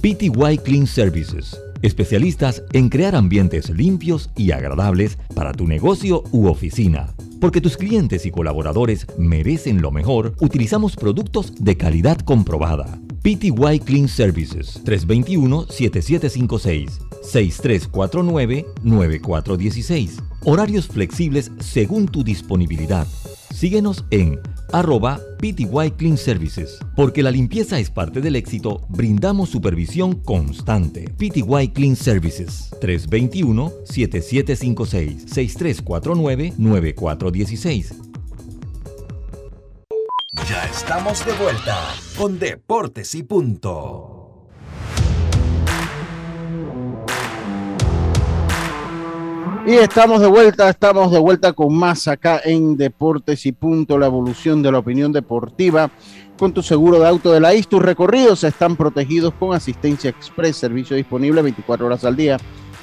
PTY Clean Services, especialistas en crear ambientes limpios y agradables para tu negocio u oficina. Porque tus clientes y colaboradores merecen lo mejor, utilizamos productos de calidad comprobada. PTY Clean Services 321-7756 6349-9416. Horarios flexibles según tu disponibilidad. Síguenos en arroba PTY Clean Services. Porque la limpieza es parte del éxito, brindamos supervisión constante. PTY Clean Services 321-7756-6349-9416. Ya estamos de vuelta con Deportes y Punto. Y estamos de vuelta, estamos de vuelta con más acá en Deportes y Punto, la evolución de la opinión deportiva. Con tu seguro de auto de la IS, tus recorridos están protegidos con asistencia express, servicio disponible 24 horas al día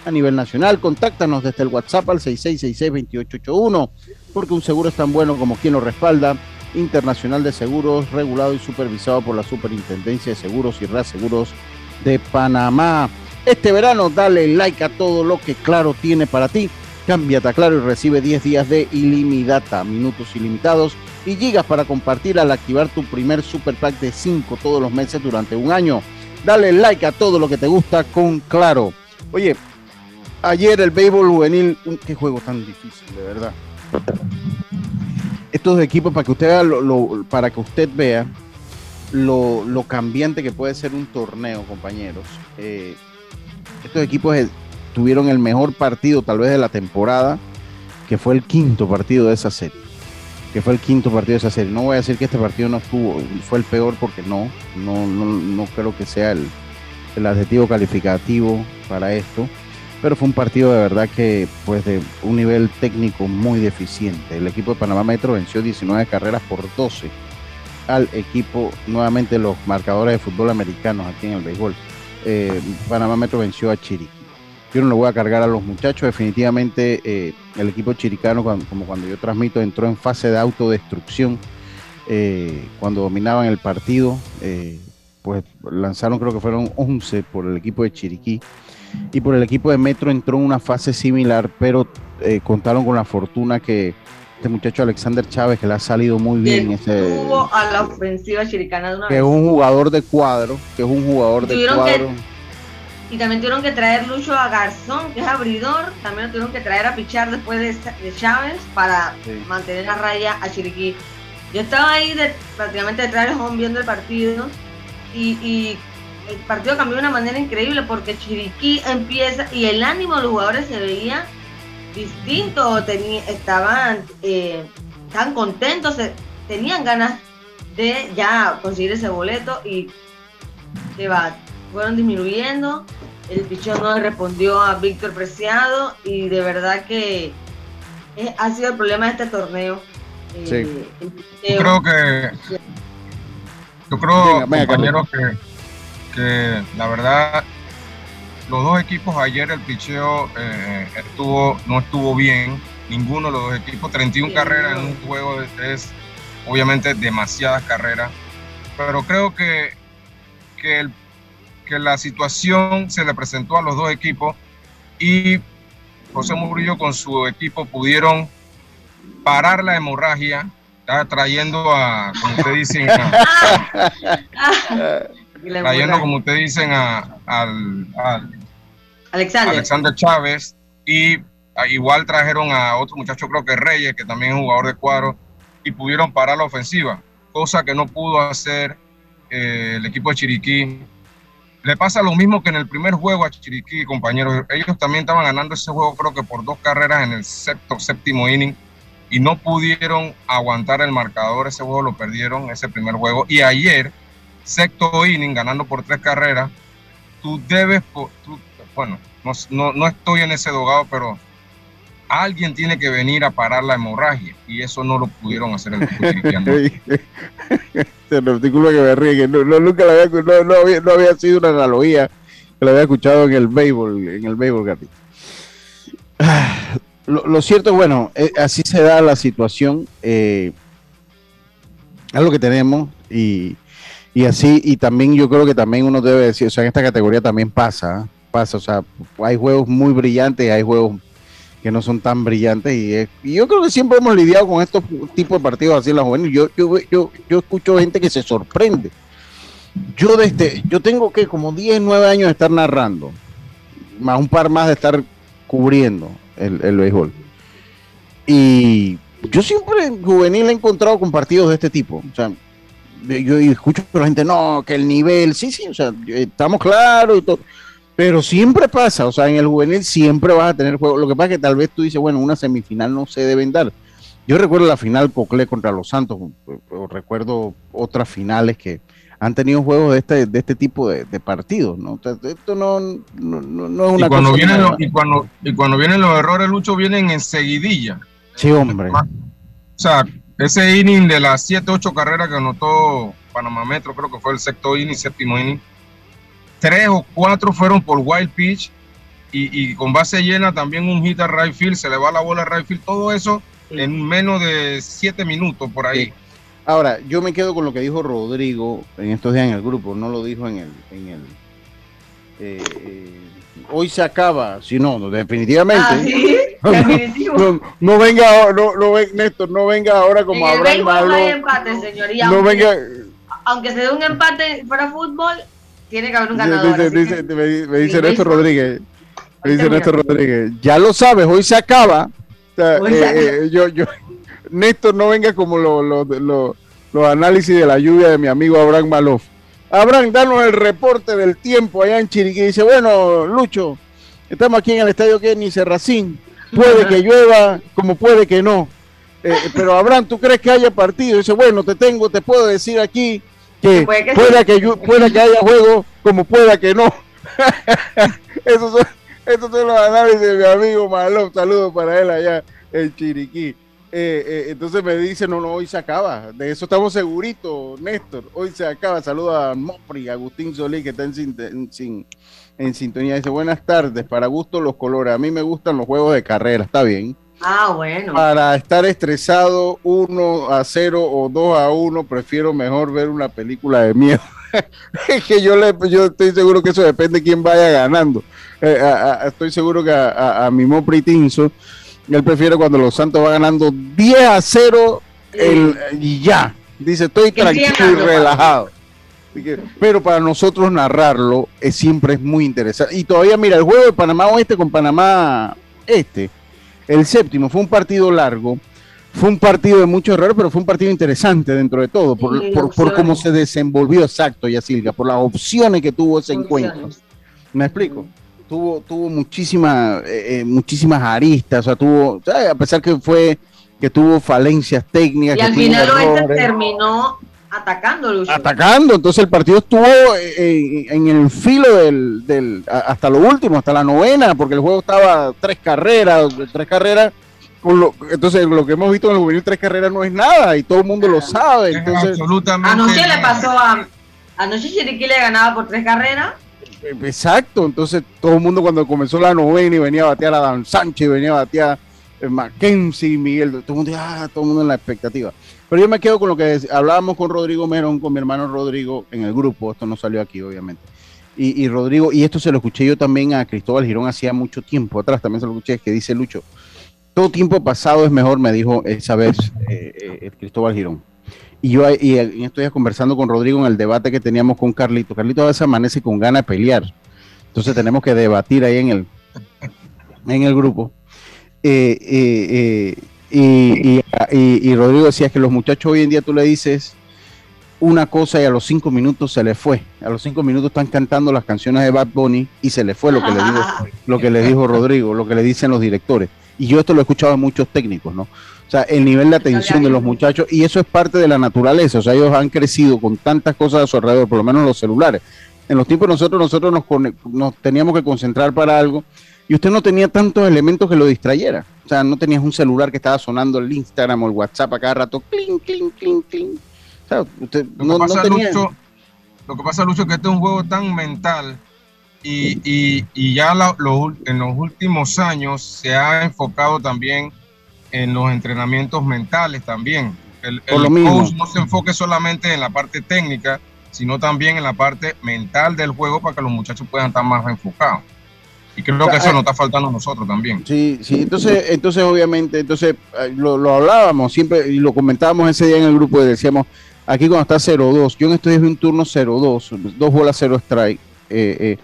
a nivel nacional. Contáctanos desde el WhatsApp al 6666-2881, porque un seguro es tan bueno como quien lo respalda. Internacional de Seguros, regulado y supervisado por la Superintendencia de Seguros y Reaseguros de Panamá. Este verano dale like a todo lo que Claro tiene para ti. Cámbiate a Claro y recibe 10 días de ilimitada, minutos ilimitados y gigas para compartir al activar tu primer super pack de 5 todos los meses durante un año. Dale like a todo lo que te gusta con Claro. Oye, ayer el béisbol juvenil, qué juego tan difícil, de verdad. Estos equipos, para que usted vea, lo- para que usted vea lo, lo cambiante que puede ser un torneo, compañeros. Eh, estos equipos eh, tuvieron el mejor partido tal vez de la temporada, que fue el quinto partido de esa serie. Que fue el quinto partido de esa serie. No voy a decir que este partido no estuvo, fue el peor porque no, no, no, no creo que sea el, el adjetivo calificativo para esto. Pero fue un partido de verdad que, pues, de un nivel técnico muy deficiente. El equipo de Panamá Metro venció 19 carreras por 12 al equipo, nuevamente los marcadores de fútbol americanos aquí en el béisbol. Eh, Panamá Metro venció a Chiriquí. Yo no lo voy a cargar a los muchachos, definitivamente eh, el equipo chiricano, como cuando yo transmito, entró en fase de autodestrucción eh, cuando dominaban el partido. pues lanzaron, creo que fueron 11 por el equipo de Chiriquí. Y por el equipo de Metro entró en una fase similar, pero contaron con la fortuna que este muchacho Alexander Chávez, que le ha salido muy bien, ese, a la ofensiva chiricana de una que vez. es un jugador de cuadro, que es un jugador de que- cuadro. Y también tuvieron que traer Lucho a Garzón, que es abridor. También lo tuvieron que traer a pichar después de, de Chávez para Sí. mantener a raya a Chiriquí. Yo estaba ahí de, prácticamente detrás del home viendo el partido. Y, y el partido cambió de una manera increíble porque Chiriquí empieza y el ánimo de los jugadores se veía distinto. Estaban eh, tan contentos, se- tenían ganas de ya conseguir ese boleto y que va, fueron disminuyendo. El pichón no respondió a Víctor Preciado y de verdad que eh, ha sido el problema de este torneo. Eh, Sí. Yo creo que, yo creo, venga, compañeros, que, que la verdad, los dos equipos ayer el picheo eh, estuvo, no estuvo bien, ninguno de los dos equipos, 31 Sí, carreras en un juego es, obviamente demasiadas carreras, pero creo que, que, el- que la situación se le presentó a los dos equipos y José Murillo con su equipo pudieron parar la hemorragia, trayendo a, como usted dice, a- trayendo, como usted dicen, a, al, al Alexander. Chávez y a- igual trajeron a otro muchacho, creo que Reyes, que también es jugador de cuadro, y pudieron parar la ofensiva, cosa que no pudo hacer eh, el equipo de Chiriquí. Le pasa lo mismo que en el primer juego a Chiriquí, compañeros. Ellos también estaban ganando ese juego, creo que por dos carreras en el séptimo inning, y no pudieron aguantar el marcador. Ese juego lo perdieron, ese primer juego. Y ayer, sexto inning, ganando por tres carreras, tú debes, bueno, no, no, no estoy en ese dogado, pero alguien tiene que venir a parar la hemorragia y eso no lo pudieron hacer el artículo que me ríe, que no, no, nunca lo había, no, no había, no había sido una analogía que lo había escuchado en el béisbol, en el béisbol, Gati. Ah, Lo, lo cierto, bueno, eh, así se da la situación, eh, es lo que tenemos y, y así, y también yo creo que también uno debe decir, o sea, en esta categoría también pasa, ¿eh? Pasa, o sea, hay juegos muy brillantes hay juegos que no son tan brillantes y, yo creo que siempre hemos lidiado con estos tipos de partidos así en la juvenil. Yo, yo, yo, escucho gente que se sorprende. Yo desde, yo tengo que como 10, 9 años de estar narrando, más un par más de estar cubriendo el, el béisbol. Y yo siempre en juvenil he encontrado con partidos de este tipo. O sea, yo escucho la gente, no, que el nivel, sí, sí, o sea, estamos claros y todo. Pero siempre pasa, o sea, en el juvenil siempre vas a tener juego. Lo que pasa es que tal vez tú dices, bueno, una semifinal no se deben dar. Yo recuerdo la final Coclé contra los Santos, o, recuerdo otras finales que han tenido juegos de este, de este tipo de, de partidos, ¿no? Esto no, no, no- es Y una cuando, cosa vienen los, y, cuando, y cuando vienen los errores, Lucho, vienen enseguidilla. Sí, hombre. O sea, ese inning de las 7, 8 carreras que anotó Panamá Metro, creo que fue el sexto inning, séptimo inning, tres o cuatro fueron por wild pitch y, y con base llena también un hit a right field, se le va la bola a right field, todo eso en menos de 7 minutos por ahí. Ahora, yo me quedo con lo que dijo Rodrigo en estos días en el grupo, no lo dijo en el... En el eh, eh, hoy se acaba, si no, no, definitivamente. Ah, sí, definitivo. No, no venga, ahora- no, no ven, Néstor, no venga ahora como en el Abraham no empate, señor. Y No aunque, venga, aunque se dé un empate para fútbol, tiene que haber un ganador. dice, dice- que- me, me dice Sí, Néstor. Rodríguez. Me dice. Néstor Rodríguez. Ya lo sabes, hoy se acaba. O sea, Hoy se eh, acaba. eh, yo, yo, Néstor, no venga como lo- lo- lo- los análisis de la lluvia de mi amigo Abraham Malof. Abraham, danos el reporte del tiempo allá en Chiriquí. Dice, bueno, Lucho, estamos aquí en el estadio Kenny Serracín. Puede que llueva, como puede que no. Eh, pero Abraham, ¿tú crees que haya partido? Dice, bueno, te tengo, te puedo decir aquí que Puede que pueda sí. que, llu- pueda que haya juego, como pueda que no. esos, son, esos son los análisis de mi amigo Malón. Saludos para él allá en Chiriquí. Eh, eh, entonces me dice, no, no, hoy se acaba. De eso estamos seguritos, Néstor. Hoy se acaba. Saluda a Mopri, Agustín Solí, que está en, sin- en sin- en sintonía. Dice, buenas tardes, para gusto los colores. A mí me gustan los juegos de carrera, está bien. Ah, bueno. Para estar estresado 1 a 0 o 2 a 1, prefiero mejor ver una película de miedo. es que yo, le, yo estoy seguro que eso depende de quién vaya ganando. Eh, a- a- estoy seguro que a, a, mi Mopri Tinso, él prefiere cuando los Santos va ganando 10 a 0 el, y ya. Dice, estoy tranquilo y relajado. Pero para nosotros narrarlo es, siempre es muy interesante. Y todavía, mira, el juego de Panamá Oeste con Panamá Este, el séptimo, fue un partido largo, fue un partido de muchos errores, pero fue un partido interesante dentro de todo, por, Sí, por, por cómo se desenvolvió exacto, Yacilga, por las opciones que tuvo ese encuentro. ¿Me explico? Tuvo, tuvo muchísimas, eh, eh, muchísimas aristas, o sea, tuvo, ¿sabes? a pesar que fue, que tuvo falencias técnicas. Y que al final terminó atacando, Lucho. atacando, entonces el partido estuvo eh, eh, en el filo del, del, a- hasta lo último, hasta la novena, porque el juego estaba tres carreras, tres carreras, con lo- entonces lo que hemos visto en el juvenil tres carreras no es nada y todo el mundo lo sabe, Es entonces absolutamente. Anoche le pasó a. Anoche Chiriquí le ganaba por tres carreras. Exacto, entonces todo el mundo cuando comenzó la novena y venía a batear a Dan Sánchez, y venía a batear eh, Mackenzie, Miguel, todo el mundo, ah, todo el mundo en la expectativa. Pero yo me quedo con lo que hablábamos con Rodrigo Merón, con mi hermano Rodrigo en el grupo, esto no salió aquí obviamente. Y, Rodrigo, y esto se lo escuché yo también a Cristóbal Girón hacía mucho tiempo atrás, también se lo escuché, que dice Lucho, todo tiempo pasado es mejor, me dijo esa vez eh, eh, Cristóbal Girón. Y yo y días conversando con Rodrigo en el debate que teníamos con Carlito. Carlito a veces amanece con ganas de pelear. Entonces tenemos que debatir ahí en el, en el grupo. Eh, eh, y, y- Rodrigo decía que los muchachos hoy en día tú le dices una cosa y a los cinco minutos se le fue. A los cinco minutos están cantando las canciones de Bad Bunny y se le fue lo que le dijo, lo que le dijo Rodrigo, lo que le dicen los directores. Y yo esto lo he escuchado en muchos técnicos, ¿no? O sea, el nivel de atención de los muchachos, y eso es parte de la naturaleza, o sea, ellos han crecido con tantas cosas a su alrededor, por lo menos los celulares. En los tiempos nosotros, nosotros nos, nos teníamos que concentrar para algo, y usted no tenía tantos elementos que lo distrayera. O sea, no tenías un celular que estaba sonando el Instagram o el WhatsApp a cada rato, clink, clink, clink, clink. O sea, usted Lo no, que no pasa, tenía... Lucho, lo que pasa, Lucho, que este es un juego tan mental y, y- y ya la- lo ul- en los últimos años se ha enfocado también en los entrenamientos mentales también. El, el lo mismo. coach no se enfoque solamente en la parte técnica, sino también en la parte mental del juego para que los muchachos puedan estar más enfocados. Y creo que eso nos está faltando a nosotros también. Sí, sí, entonces, entonces obviamente, entonces eh, lo, lo hablábamos siempre y lo comentábamos ese día en el grupo y decíamos, aquí cuando está 0-2, yo en estos días vi un turno 0-2, dos bolas 0 strike, eh, eh,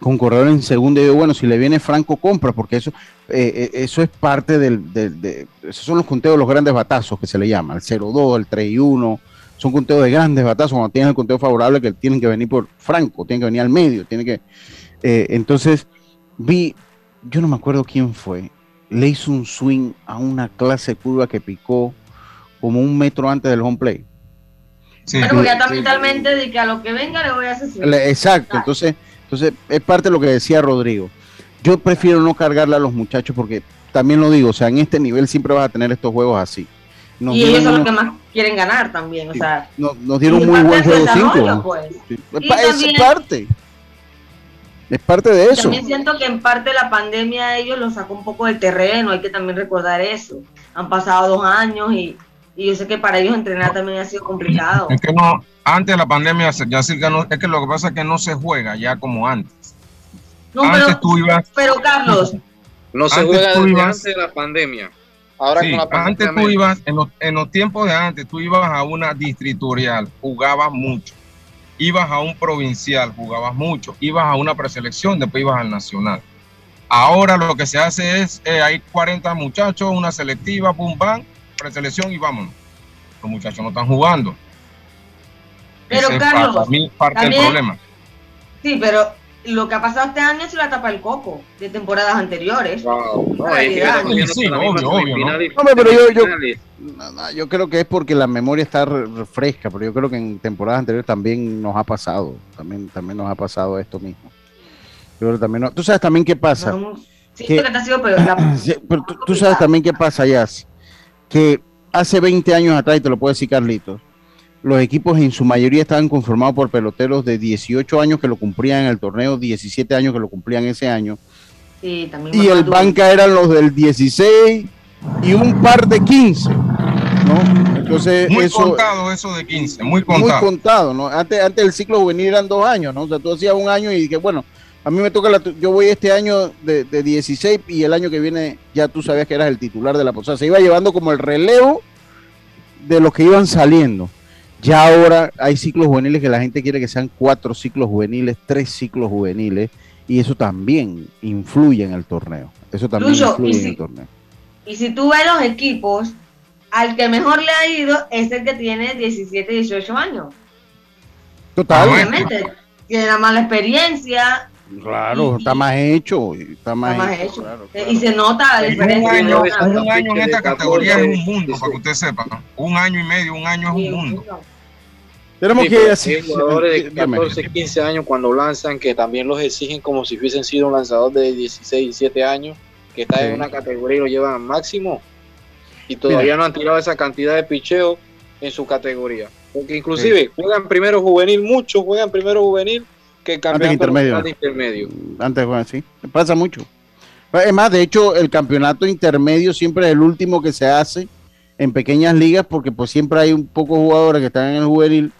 con corredor en segunda, y digo, bueno, si le viene Franco, compra, porque eso, eh, eh, eso es parte del, del- de, esos son los conteos de los grandes batazos que se le llama, el 0-2, el 3-1, son conteos de grandes batazos, cuando tienes el conteo favorable que tienen que venir por Franco, tienen que venir al medio, tienen que, eh, entonces vi, yo no me acuerdo quién fue, le hizo un swing a una clase curva que picó como un metro antes del home play. Pero porque ya está mentalmente de que a lo que venga le voy a hacer Exacto, entonces, entonces es parte de lo que decía Rodrigo. Yo prefiero no cargarle a los muchachos porque también lo digo, o sea, en este nivel siempre vas a tener estos juegos así. Nos y ellos son los que más quieren ganar también. O sea, nos, nos dieron muy buen juego desarrollo, 5. pues. Es, también- parte. Es parte de eso. También siento que en parte la pandemia a ellos los sacó un poco del terreno, hay que también recordar eso. Han pasado dos años y, y yo sé que para ellos entrenar también ha sido complicado. Es que no, antes de la pandemia, ya cerca no- es que lo que pasa es que no se juega ya como antes. No, antes pero, tú ibas, pero Carlos, No se Antes juega tú desde ibas- antes de la pandemia. Ahora sí, con la pandemia. antes tú ibas, en los, en los tiempos de antes, tú ibas a una distritorial, jugabas mucho. Ibas a un provincial, jugabas mucho. Ibas a una preselección, después ibas al nacional. Ahora lo que se hace es, eh, hay 40 muchachos, una selectiva, pum, bam, preselección y vámonos. Los muchachos no están jugando. Pero, Ese es Carlos, para mí parte del problema. sí, pero lo que ha pasado este año es la tapa del coco de temporadas anteriores. Yo- yo- semifinales. No, no, yo creo que es porque la memoria está re- re- fresca, pero yo creo que en temporadas anteriores también nos ha pasado, también, también nos ha pasado esto mismo. Yo creo que también no- Tú sabes también qué pasa. Que te ha sido peor. la- Sí, pero tú, tú sabes también qué pasa, Jazz, que hace 20 años atrás, y te lo puedo decir Carlitos, los equipos en su mayoría estaban conformados por peloteros de 18 años que lo cumplían en el torneo, 17 años que lo cumplían ese año, Sí, también y el banca eran los del 16 y un par de 15, ¿no? Entonces, Muy eso contado eso de 15, muy muy contado. contado, ¿no? Antes, antes el ciclo juvenil eran dos años, ¿no? O sea, tú hacías un año y dije, bueno, a mí me toca, la, yo voy este año de, de 16 y el año que viene ya tú sabías que eras el titular de la posada. Se iba llevando como el relevo de los que iban saliendo. Ya ahora hay ciclos juveniles que la gente quiere que sean cuatro ciclos juveniles, tres ciclos juveniles, y eso también influye en el torneo. Eso también Lucho, influye en el torneo. Y si tú ves los equipos, al que mejor le ha ido es el que tiene 17, 18 años. Total. Obviamente, tiene la mala experiencia, Claro, está más hecho, está más, está más hecho. hecho. claro, Y se nota la Un diferencia. año, se nota. un año en esta categoría es un mundo, para que usted sepa. Un año y medio, un año es un mundo. Tenemos Sí, que así. jugadores de dígame. 14, 15 años cuando lanzan que también los exigen como si hubiesen sido un lanzador de 16, 17 años que está Sí. en una categoría y lo llevan al máximo y todavía no han tirado esa cantidad de picheo en su categoría. Porque inclusive juegan primero juvenil, muchos juegan primero juvenil que el Antes campeonato intermedio. de intermedio. Antes, bueno, sí, pasa mucho. Es más, de hecho, el campeonato intermedio siempre es el último que se hace en pequeñas ligas porque pues siempre hay un poco jugadores que están en el juvenil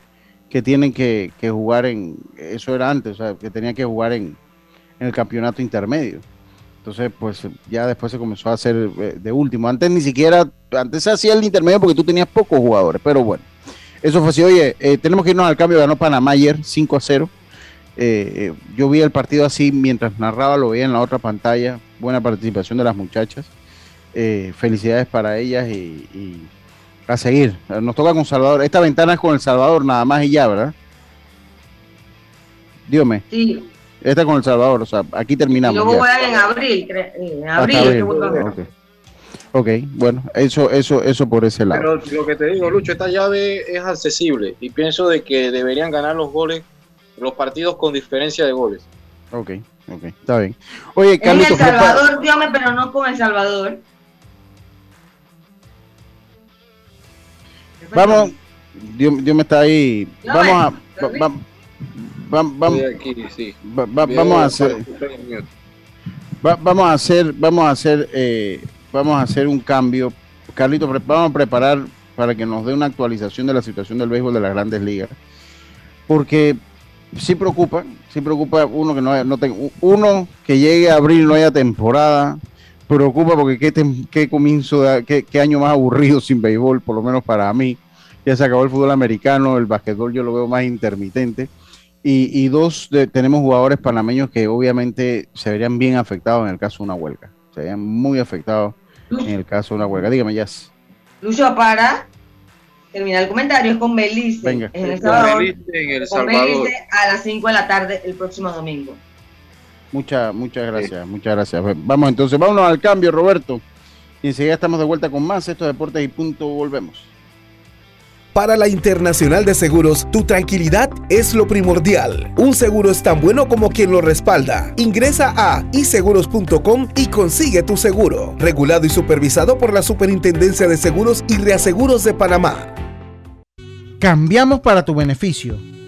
que tienen que, que jugar en, eso era antes, o sea, que tenían que jugar en, en el campeonato intermedio. Entonces, pues ya después se comenzó a hacer eh, de último. Antes ni siquiera, antes se hacía el intermedio porque tú tenías pocos jugadores, pero bueno. Eso fue así. Oye, eh, tenemos que irnos al cambio. Ganó Panamá ayer 5 a 0. Eh, yo vi el partido así mientras narraba, lo veía en la otra pantalla. Buena participación de las muchachas. Felicidades para ellas y a seguir. Nos toca con Salvador. Esta ventana es con El Salvador nada más y ya, ¿verdad? Dígame. Sí, Esta con El Salvador. O sea, aquí y terminamos. luego ya. voy a ir en abril, en Hasta abril. abril. ver. Ok. Bueno, eso, eso, eso por ese lado. Pero lo que te digo, Lucho, esta llave es accesible y pienso de que deberían ganar los goles, los partidos con diferencia de goles. Ok, ok, está bien. Oye, En Carlito, El Salvador, dígame, pero no con El Salvador. Vamos, Dios, Dios me está ahí. Vamos a, va- va- va- vamos, Estoy aquí, sí. va- va- vamos a hacer, va- vamos a hacer, vamos a hacer, eh, vamos a hacer un cambio. Carlito, vamos a preparar para que nos dé una actualización de la situación del béisbol de las grandes ligas. Porque sí preocupa, sí preocupa uno que no, haya- no tenga- uno que llegue a abril y no haya temporada, preocupa porque qué, tem- qué comienzo, de- qué, qué año más aburrido sin béisbol, por lo menos para mí. Ya se acabó el fútbol americano, el basquetbol yo lo veo más intermitente. Y, y dos, de- tenemos jugadores panameños que obviamente se verían bien afectados en el caso de una huelga. Se verían muy afectados en el caso de una huelga. Dígame, Jazz. Lucho, para terminar el comentario, es con Belice. Venga. En El Con Salvador. Belice en El Con. Belice a las 5 de la tarde el próximo domingo. Muchas, muchas gracias, muchas gracias. Vamos entonces, vámonos al cambio, Roberto. Y enseguida estamos de vuelta con más estos deportes y punto, volvemos. Para la Internacional de Seguros, tu tranquilidad es lo primordial. Un seguro es tan bueno como quien lo respalda. Ingresa a iseguros.com y consigue tu seguro. Regulado y supervisado por la Superintendencia de Seguros y Reaseguros de Panamá. Cambiamos para tu beneficio.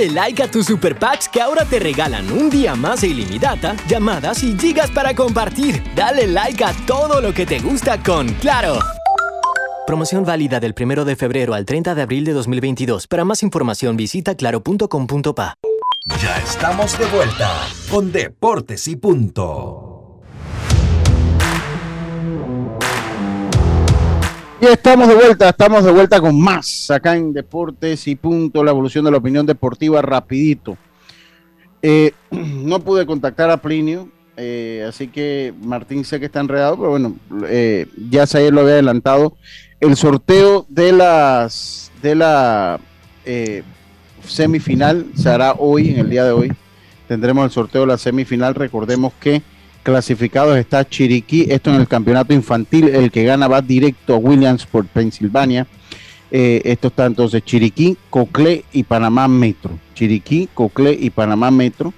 Dale like a tus super packs que ahora te regalan un día más de ilimitada, llamadas y gigas para compartir. Dale like a todo lo que te gusta con Claro. Promoción válida del 1 de febrero al 30 de abril de 2022. Para más información visita claro.com.pa. Ya estamos de vuelta con Deportes y Punto. Y estamos de vuelta, estamos de vuelta con más acá en Deportes y Punto, la evolución de la opinión deportiva rapidito. Eh, no pude contactar a Plinio, eh, así que Martín sé que está enredado, pero bueno, eh, ya ayer lo había adelantado. El sorteo de las de la semifinal se hará hoy, en el día de hoy. Tendremos el sorteo de la semifinal. Recordemos que clasificados está Chiriquí, esto en el campeonato infantil, el que gana va directo a Williamsport, Pensilvania. Eh, esto está entonces Chiriquí, Coclé y Panamá Metro. Chiriquí, Coclé y Panamá Metro.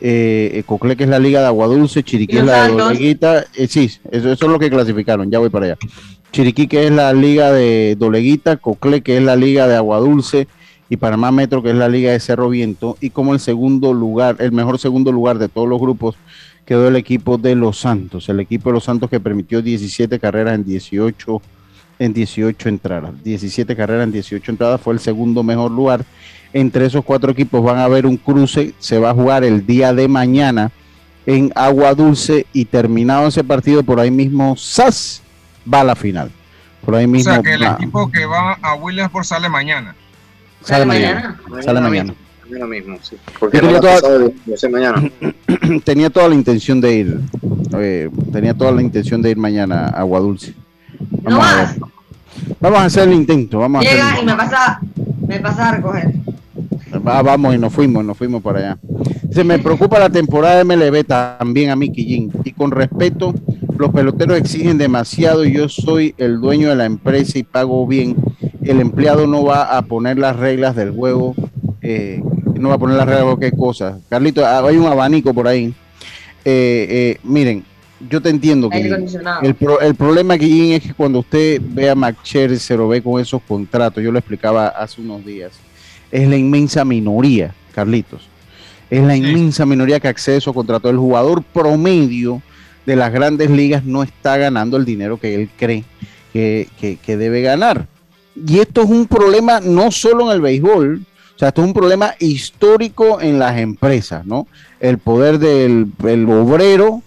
Eh, Coclé que es la liga de Agua Dulce, Chiriquí ¿Y es la de? Doleguita. Eh, sí, eso, eso es lo que clasificaron, ya voy para allá. Chiriquí que es la liga de Doleguita, Coclé que es la liga de Agua Dulce y Panamá Metro, que es la liga de Cerro Viento, y como el segundo lugar, el mejor segundo lugar de todos los grupos, quedó el equipo de Los Santos, el equipo de Los Santos que permitió 17 carreras en 18 en 18 entradas. 17 carreras en 18 entradas fue el segundo mejor lugar. Entre esos cuatro equipos van a haber un cruce, se va a jugar el día de mañana en Agua Dulce y terminado ese partido por ahí mismo SAS va a la final. Por ahí mismo. O sea que el va- equipo que va a Williamsport sale mañana. sale mañana. Sale mañana. Mañana mismo, sí. Porque Yo no tenía toda- de, mañana. tenía toda la intención de ir. eh, tenía toda la intención de ir mañana a Agua Dulce. No Vamos a ver. Vamos a hacer el intento. Vamos a Llega y me pasa, me pasa a recoger. Va- vamos y nos fuimos, nos fuimos para allá. Se me preocupa la temporada de MLB también a mí, Quillín. Y con respeto, los peloteros exigen demasiado y yo soy el dueño de la empresa y pago bien. El empleado no va a poner las reglas del juego, eh, no va a poner las reglas de cualquier cosa. Carlito, ah, hay un abanico por ahí. Eh, eh, miren, yo te entiendo que el, pro- el problema aquí es que cuando usted ve a McCher se lo ve con esos contratos, yo lo explicaba hace unos días, es la inmensa minoría, Carlitos. Es la inmensa minoría que accede a esos contratos. El jugador promedio de las grandes ligas no está ganando el dinero que él cree que, que- que debe ganar. Y esto es un problema no solo en el béisbol, o sea, esto es un problema histórico en las empresas, ¿no? El poder del el obrero,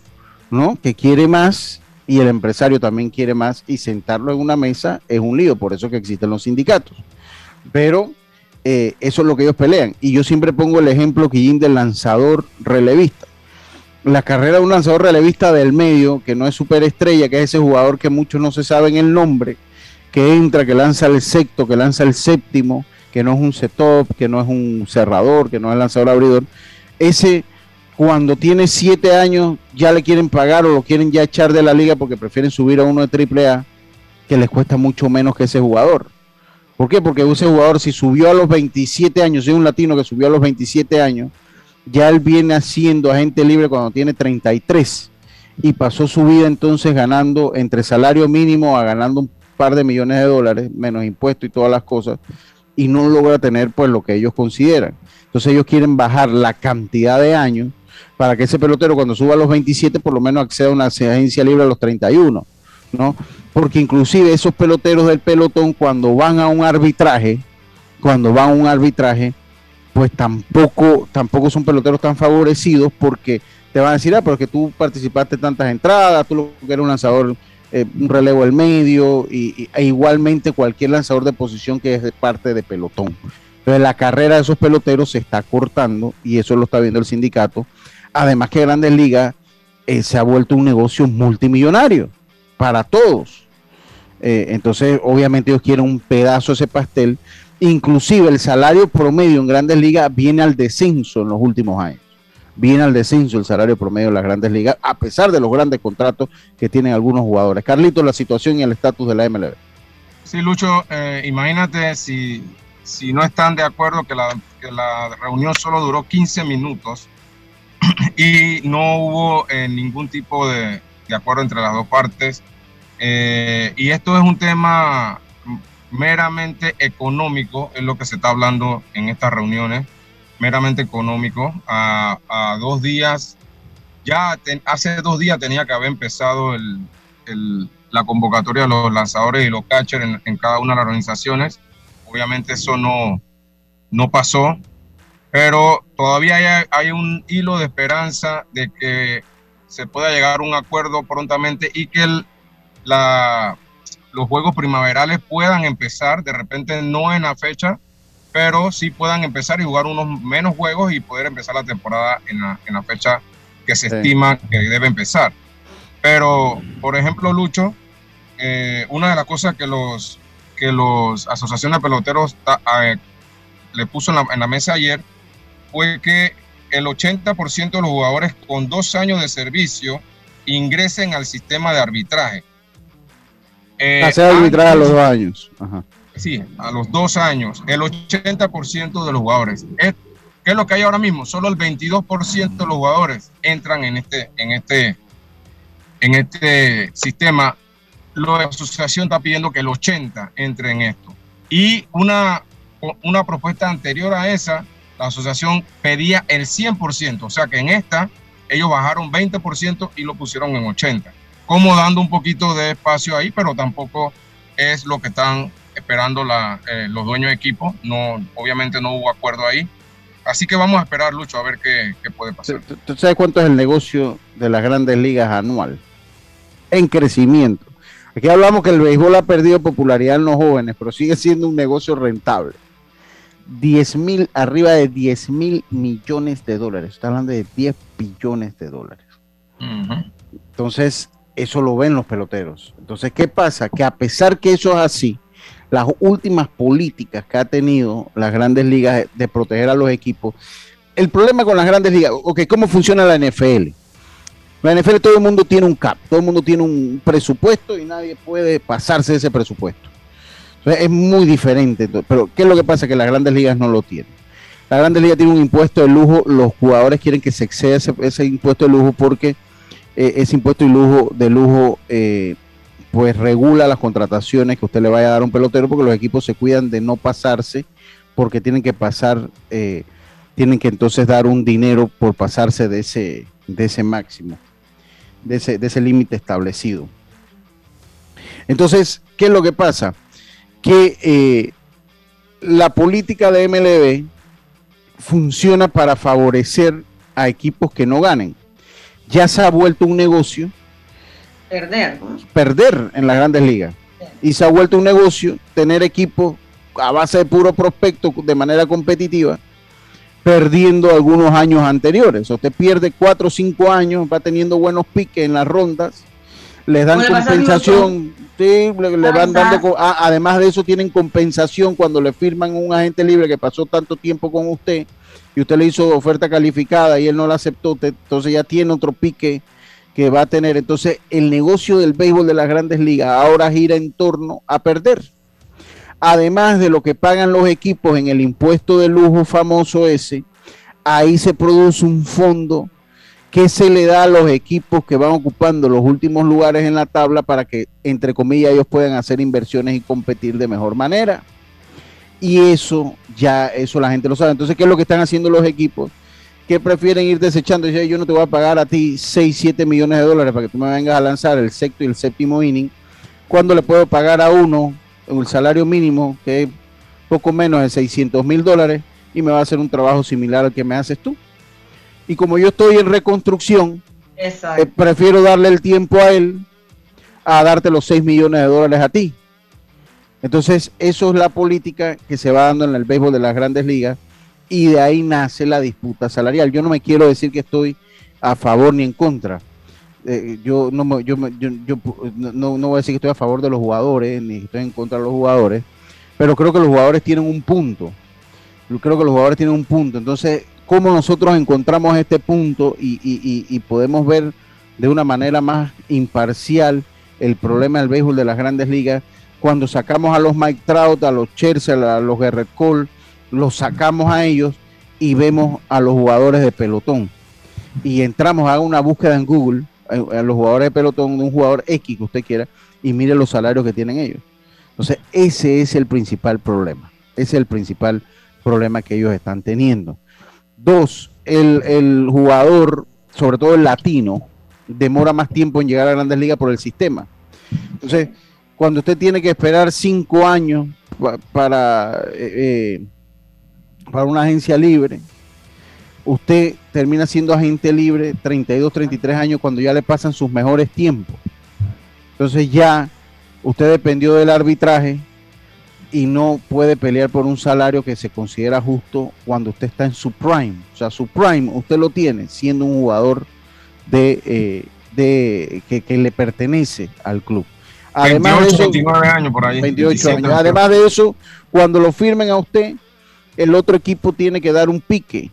¿no? Que quiere más y el empresario también quiere más y sentarlo en una mesa es un lío, por eso que existen los sindicatos. Pero eh, eso es lo que ellos pelean. Y yo siempre pongo el ejemplo, Quillín, del lanzador relevista. La carrera de un lanzador relevista del medio, que no es superestrella, que es ese jugador que muchos no se saben el nombre, que entra, que lanza el sexto, que lanza el séptimo, que no es un setup, que no es un cerrador, que no es lanzador abridor. Ese, cuando tiene siete años, ya le quieren pagar o lo quieren ya echar de la liga porque prefieren subir a uno de triple A, que les cuesta mucho menos que ese jugador. ¿Por qué? Porque ese jugador, si subió a los 27 años, si es un latino que subió a los 27 años, ya él viene haciendo agente libre cuando tiene 33 y pasó su vida entonces ganando entre salario mínimo a ganando un par de millones de dólares, menos impuestos y todas las cosas, y no logra tener pues lo que ellos consideran. Entonces ellos quieren bajar la cantidad de años para que ese pelotero cuando suba a los 27 por lo menos acceda a una agencia libre a los 31, ¿no? Porque inclusive esos peloteros del pelotón cuando van a un arbitraje, cuando van a un arbitraje, pues tampoco, tampoco son peloteros tan favorecidos porque te van a decir, ah, pero es que tú participaste en tantas entradas, tú lo que eres un lanzador, eh, un relevo del medio, y- e igualmente cualquier lanzador de posición que es de parte de pelotón. Entonces la carrera de esos peloteros se está cortando y eso lo está viendo el sindicato. Además que Grandes Ligas eh, se ha vuelto un negocio multimillonario para todos. Eh, entonces, obviamente ellos quieren un pedazo de ese pastel. Inclusive el salario promedio en Grandes Ligas viene al descenso en los últimos años. Viene al descenso el salario promedio de las Grandes Ligas, a pesar de los grandes contratos que tienen algunos jugadores. Carlitos, la situación y el estatus de la MLB. Sí, Lucho, eh, imagínate si, si no están de acuerdo que la, que la reunión solo duró 15 minutos y no hubo eh, ningún tipo de, de acuerdo entre las dos partes. Eh, y esto es un tema meramente económico, es lo que se está hablando en estas reuniones, meramente económico. A, a dos días, ya hace dos días tenía que haber empezado el, el- la convocatoria de los lanzadores y los catchers en, en cada una de las organizaciones. Obviamente eso no, no pasó, pero todavía hay, hay un hilo de esperanza de que se pueda llegar a un acuerdo prontamente y que el- la, los juegos primaverales puedan empezar, de repente no en la fecha, pero sí puedan empezar y jugar unos menos juegos y poder empezar la temporada en la, en la fecha que se Sí. estima que debe empezar. Pero, por ejemplo, Lucho, eh, una de las cosas que los que los asociaciones de peloteros ta- eh, le puso en la, en la mesa ayer fue que el 80% de los jugadores con dos años de servicio ingresen al sistema de arbitraje. Eh, Hacer arbitraje a los dos años. Ajá. Sí, a los dos años, el 80% de los jugadores. Es- ¿Qué es lo que hay ahora mismo? Solo el 22% de los jugadores entran en este, en este, en este sistema. La asociación está pidiendo que el 80% entre en esto. Y una, una propuesta anterior a esa, la asociación pedía el 100%, o sea que en esta ellos bajaron 20% y lo pusieron en 80%, como dando un poquito de espacio ahí, pero tampoco es lo que están esperando la, eh, los dueños de equipo. No, obviamente no hubo acuerdo ahí. Así que vamos a esperar, Lucho, a ver qué, qué puede pasar. ¿Tú sabes cuánto es el negocio de las grandes ligas anual? En crecimiento. Aquí hablamos que el béisbol ha perdido popularidad en los jóvenes, pero sigue siendo un negocio rentable. 10 mil, arriba de 10 mil millones de dólares. Está hablando de 10 billones de dólares. Entonces, eso lo ven los peloteros. Entonces, ¿qué pasa? Que a pesar que eso es así, las últimas políticas que ha tenido las grandes ligas de proteger a los equipos, el problema con las grandes ligas, ok, ¿cómo funciona la NFL? La NFL todo el mundo tiene un cap, todo el mundo tiene un presupuesto y nadie puede pasarse ese presupuesto. es muy diferente, pero ¿qué es lo que pasa? Que las grandes ligas no lo tienen. La grandes ligas tiene un impuesto de lujo, los jugadores quieren que se exceda ese, impuesto de lujo porque eh, ese impuesto de lujo, de lujo eh, pues regula las contrataciones que usted le vaya a dar a un pelotero porque los equipos se cuidan de no pasarse porque tienen que pasar, eh, tienen que entonces dar un dinero por pasarse de ese, de ese máximo, de ese, de ese límite establecido. Entonces, ¿qué es lo que pasa? Que eh, la política de MLB funciona para favorecer a equipos que no ganen. Ya se ha vuelto un negocio Perder. Perder en las grandes ligas. Y se ha vuelto un negocio tener equipos a base de puro prospecto de manera competitiva, perdiendo algunos años anteriores. Usted pierde cuatro o cinco años, va teniendo buenos piques en las rondas, les dan compensación, le, van dando, además de eso tienen compensación cuando le firman un agente libre que pasó tanto tiempo con usted y usted le hizo oferta calificada y él no la aceptó, entonces ya tiene otro pique que va a tener. Entonces, el negocio del béisbol de las grandes ligas ahora gira en torno a perder. Además de lo que pagan los equipos en el impuesto de lujo famoso ese, ahí se produce un fondo que se le da a los equipos que van ocupando los últimos lugares en la tabla para que, entre comillas, ellos puedan hacer inversiones y competir de mejor manera. Y eso ya, eso la gente lo sabe. Entonces, ¿qué es lo que están haciendo los equipos? Que prefieren ir desechando. Yo, yo no te voy a pagar a ti 6, 7 millones de dólares para que tú me vengas a lanzar el sexto y el séptimo inning, cuando le puedo pagar a uno el salario mínimo, que es poco menos de 600 mil dólares, y me va a hacer un trabajo similar al que me haces tú. Y como yo estoy en reconstrucción, eh, prefiero darle el tiempo a él a darte los 6 millones de dólares a ti. Entonces, eso es la política que se va dando en el béisbol de las grandes ligas y de ahí nace la disputa salarial. Yo no me quiero decir que estoy a favor ni en contra. Eh, yo, no, yo, yo, no, no, voy a decir que estoy a favor de los jugadores ni estoy en contra de los jugadores, pero creo que los jugadores tienen un punto. Yo creo que los jugadores tienen un punto. Entonces, ¿cómo nosotros encontramos este punto y, y podemos ver de una manera más imparcial el problema del béisbol de las grandes ligas cuando sacamos a los Mike Trout, a los Chelsea, a los Gerrit Cole, los sacamos a ellos y vemos a los jugadores de pelotón. Y entramos a una búsqueda en Google, a, los jugadores de pelotón, de un jugador X que usted quiera, y mire los salarios que tienen ellos. Entonces, ese es el principal problema. Ese es el principal problema que ellos están teniendo. Dos, el, el jugador, sobre todo el latino, demora más tiempo en llegar a grandes ligas por el sistema. Entonces, cuando usted tiene que esperar cinco años para eh, eh, para una agencia libre, usted termina siendo agente libre 32, 33 años cuando ya le pasan sus mejores tiempos. Entonces ya usted dependió del arbitraje y no puede pelear por un salario que se considera justo cuando usted está en su prime. O sea, su prime usted lo tiene siendo un jugador de, eh, de que, le pertenece al club. Además de eso, 29 años por ahí. 28 años. Además de eso, cuando lo firmen a usted, el otro equipo tiene que dar un pique.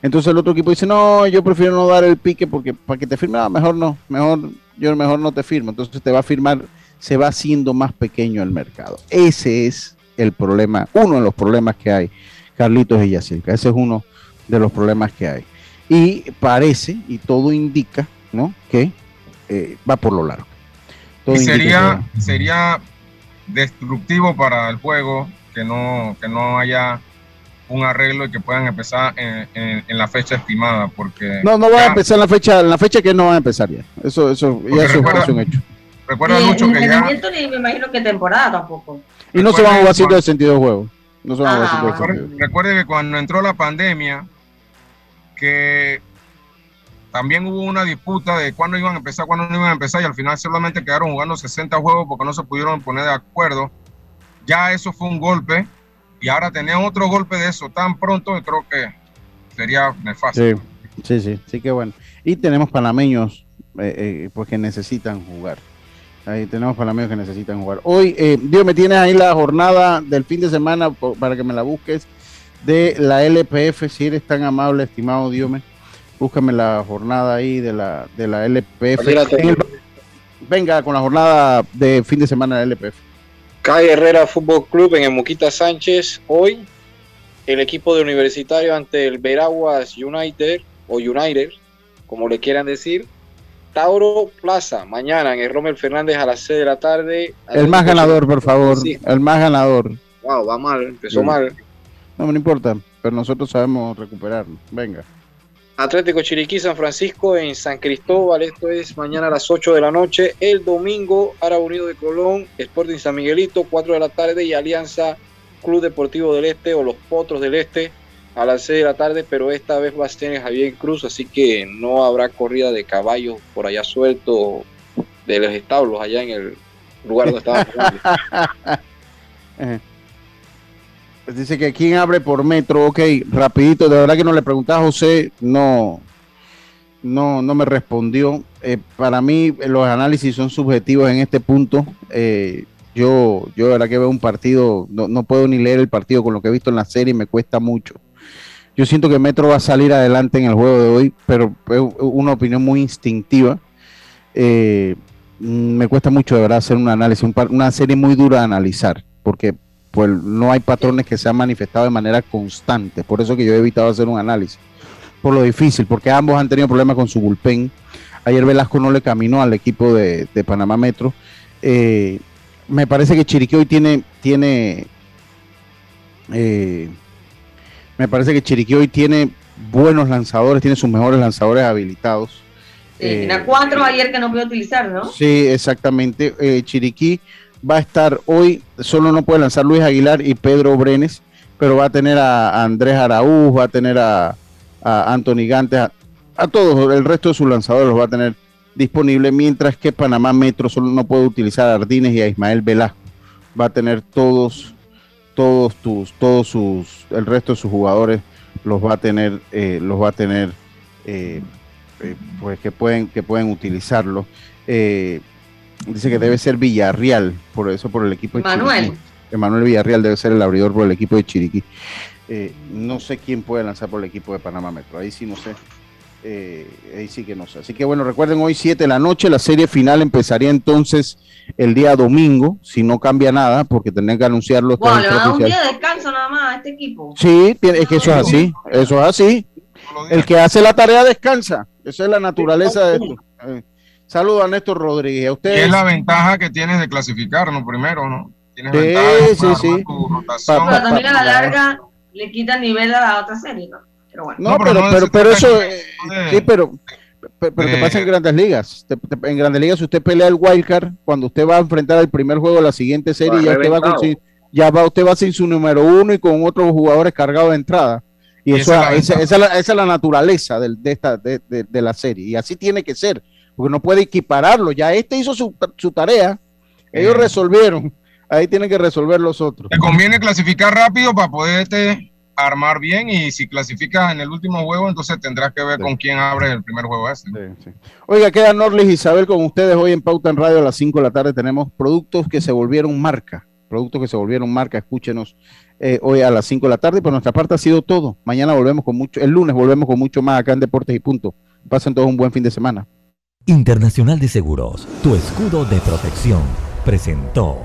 Entonces el otro equipo dice, no, yo prefiero no dar el pique porque para que te firme, mejor no, mejor, yo mejor no te firmo. Entonces te va a firmar, se va haciendo más pequeño el mercado. Ese es el problema, uno de los problemas que hay, Carlitos y Yacirca. Ese es uno de los problemas que hay. Y parece, y todo indica, ¿no? Que eh, va por lo largo. y sería, sería destructivo para el juego que no, que no haya un arreglo y que puedan empezar en, en- en la fecha estimada, porque No, no va a empezar en la fecha, en la fecha que no va a empezar ya. Eso, eso, ya eso recuerda- es un hecho. recuerda Ni- mucho ni que ya ni me imagino que temporada tampoco. Y no se van a Recuerden jugar cuando- 162 juegos. No se van a jugar 162 Recuerde, juegos. recuerde que cuando entró la pandemia, que también hubo una disputa de cuándo iban a empezar, cuándo no iban a empezar, y al final solamente quedaron jugando 60 juegos porque no se pudieron poner de acuerdo. Ya eso fue un golpe, y ahora tener otro golpe de eso tan pronto, yo creo que sería nefasto. Sí, sí, sí, sí que bueno. Y tenemos panameños eh, eh, pues que necesitan jugar. Ahí tenemos panameños que necesitan jugar. Hoy, eh, Dios, me tienes ahí la jornada del fin de semana para que me la busques de la LPF, si eres tan amable, estimado Dios, búscame la jornada ahí de la, de la LPF. Venga con la jornada de fin de semana de la LPF. Calle Herrera Fútbol Club en el Moquita Sánchez. Hoy el equipo de Universitario ante el Veraguas United o United, como le quieran decir. Tauro Plaza, mañana en el Rommel Fernández a las 6 de la tarde. El más ganador, por favor. Sí. El más ganador. Wow, va mal, empezó Sí. mal. No me importa, pero nosotros sabemos recuperarlo. Venga. Atlético Chiriquí San Francisco en San Cristóbal, esto es mañana a las 8 de la noche. El domingo, Árabe Unido de Colón, Sporting San Miguelito, 4 de la tarde y Alianza Club Deportivo del Este o los Potros del Este a las 6 de la tarde, pero esta vez va a ser Javier Cruz, así que no habrá corrida de caballos por allá suelto de los establos, allá en el lugar donde. Pues dice que quién abre por metro, ok, rapidito, de verdad que no le preguntaba a José, no, no, no me respondió. Eh, para mí los análisis son subjetivos en este punto. Eh, yo, yo de verdad que veo un partido, no, no puedo ni leer el partido con lo que he visto en la serie, me cuesta mucho. Yo siento que Metro va a salir adelante en el juego de hoy, pero es una opinión muy instintiva. Eh, me cuesta mucho de verdad hacer un análisis, una serie muy dura de analizar, porque pues no hay patrones que se han manifestado de manera constante, por eso que yo he evitado hacer un análisis, por lo difícil, porque ambos han tenido problemas con su bullpen. Ayer Velasco no le caminó al equipo de, de Panamá Metro. Eh, me parece que Chiriquí hoy tiene, tiene eh, me parece que Chiriquí hoy tiene buenos lanzadores, tiene sus mejores lanzadores habilitados. Sí, Eh, cuatro ayer que no pudo utilizar, ¿no? Sí, exactamente. Eh, Chiriquí va a estar hoy, solo no puede lanzar Luis Aguilar y Pedro Brenes, pero va a tener a, Andrés Araúz, va a tener a, a Anthony Gantes, a, todos, el resto de sus lanzadores los va a tener disponibles, mientras que Panamá Metro solo no puede utilizar a Ardines y a Ismael Velasco. Va a tener todos, todos tus, todos sus, el resto de sus jugadores los va a tener, eh, los va a tener, eh, eh, pues que pueden, que pueden utilizarlo. Dice que debe ser Villarreal, por eso por el equipo de Manuel. Chiriquí. Emanuel Villarreal debe ser el abridor por el equipo de Chiriquí. Eh, no sé quién puede lanzar por el equipo de Panamá Metro, ahí sí no sé. Eh, ahí sí que no sé. Así que bueno, recuerden hoy 7 de la noche, la serie final empezaría entonces el día domingo, si no cambia nada, porque tendrían que anunciarlo. Wow, le un día de descanso nada más a este equipo. Sí, es que eso es así, eso es así. El que hace la tarea descansa, esa es la naturaleza de esto. Saludos a Néstor Rodríguez. A ustedes. es la ventaja que tienes de clasificarnos primero, ¿no? Tienes Sí, ventaja de sí, sí. tu rotación. Pa- Pero también a la larga le quita nivel a la otra serie, ¿no? Pero bueno. No, No, pero pero, no pero, eso, de- eh, sí, pero, pero, te pasa en grandes ligas. Te- te- en grandes ligas, si usted pelea el wildcard, cuando usted va a enfrentar el primer juego de la siguiente serie, Va ya usted va, con, ya va, usted va sin su número uno y con otros jugadores cargados de entrada. Y Y eso, esa es la esa, es la, esa es la naturaleza del- de, esta, de, de- de la serie. Y así tiene que ser, porque no puede equipararlo. Ya este hizo su, su tarea, ellos resolvieron. Ahí tienen que resolver los otros. Te conviene clasificar rápido para poderte armar bien y si clasificas en el último juego, entonces tendrás que ver Sí. con quién abre el primer juego ese. Sí, sí. Oiga, queda Norlis Isabel con ustedes hoy en Pauta en Radio a las 5 de la tarde. Tenemos productos que se volvieron marca. Productos que se volvieron marca. Escúchenos eh, hoy a las 5 de la tarde. Y por nuestra parte ha sido todo. Mañana volvemos con mucho, el lunes volvemos con mucho más acá en Deportes y Punto. Pasen todos un buen fin de semana. Internacional de Seguros, tu escudo de protección, presentó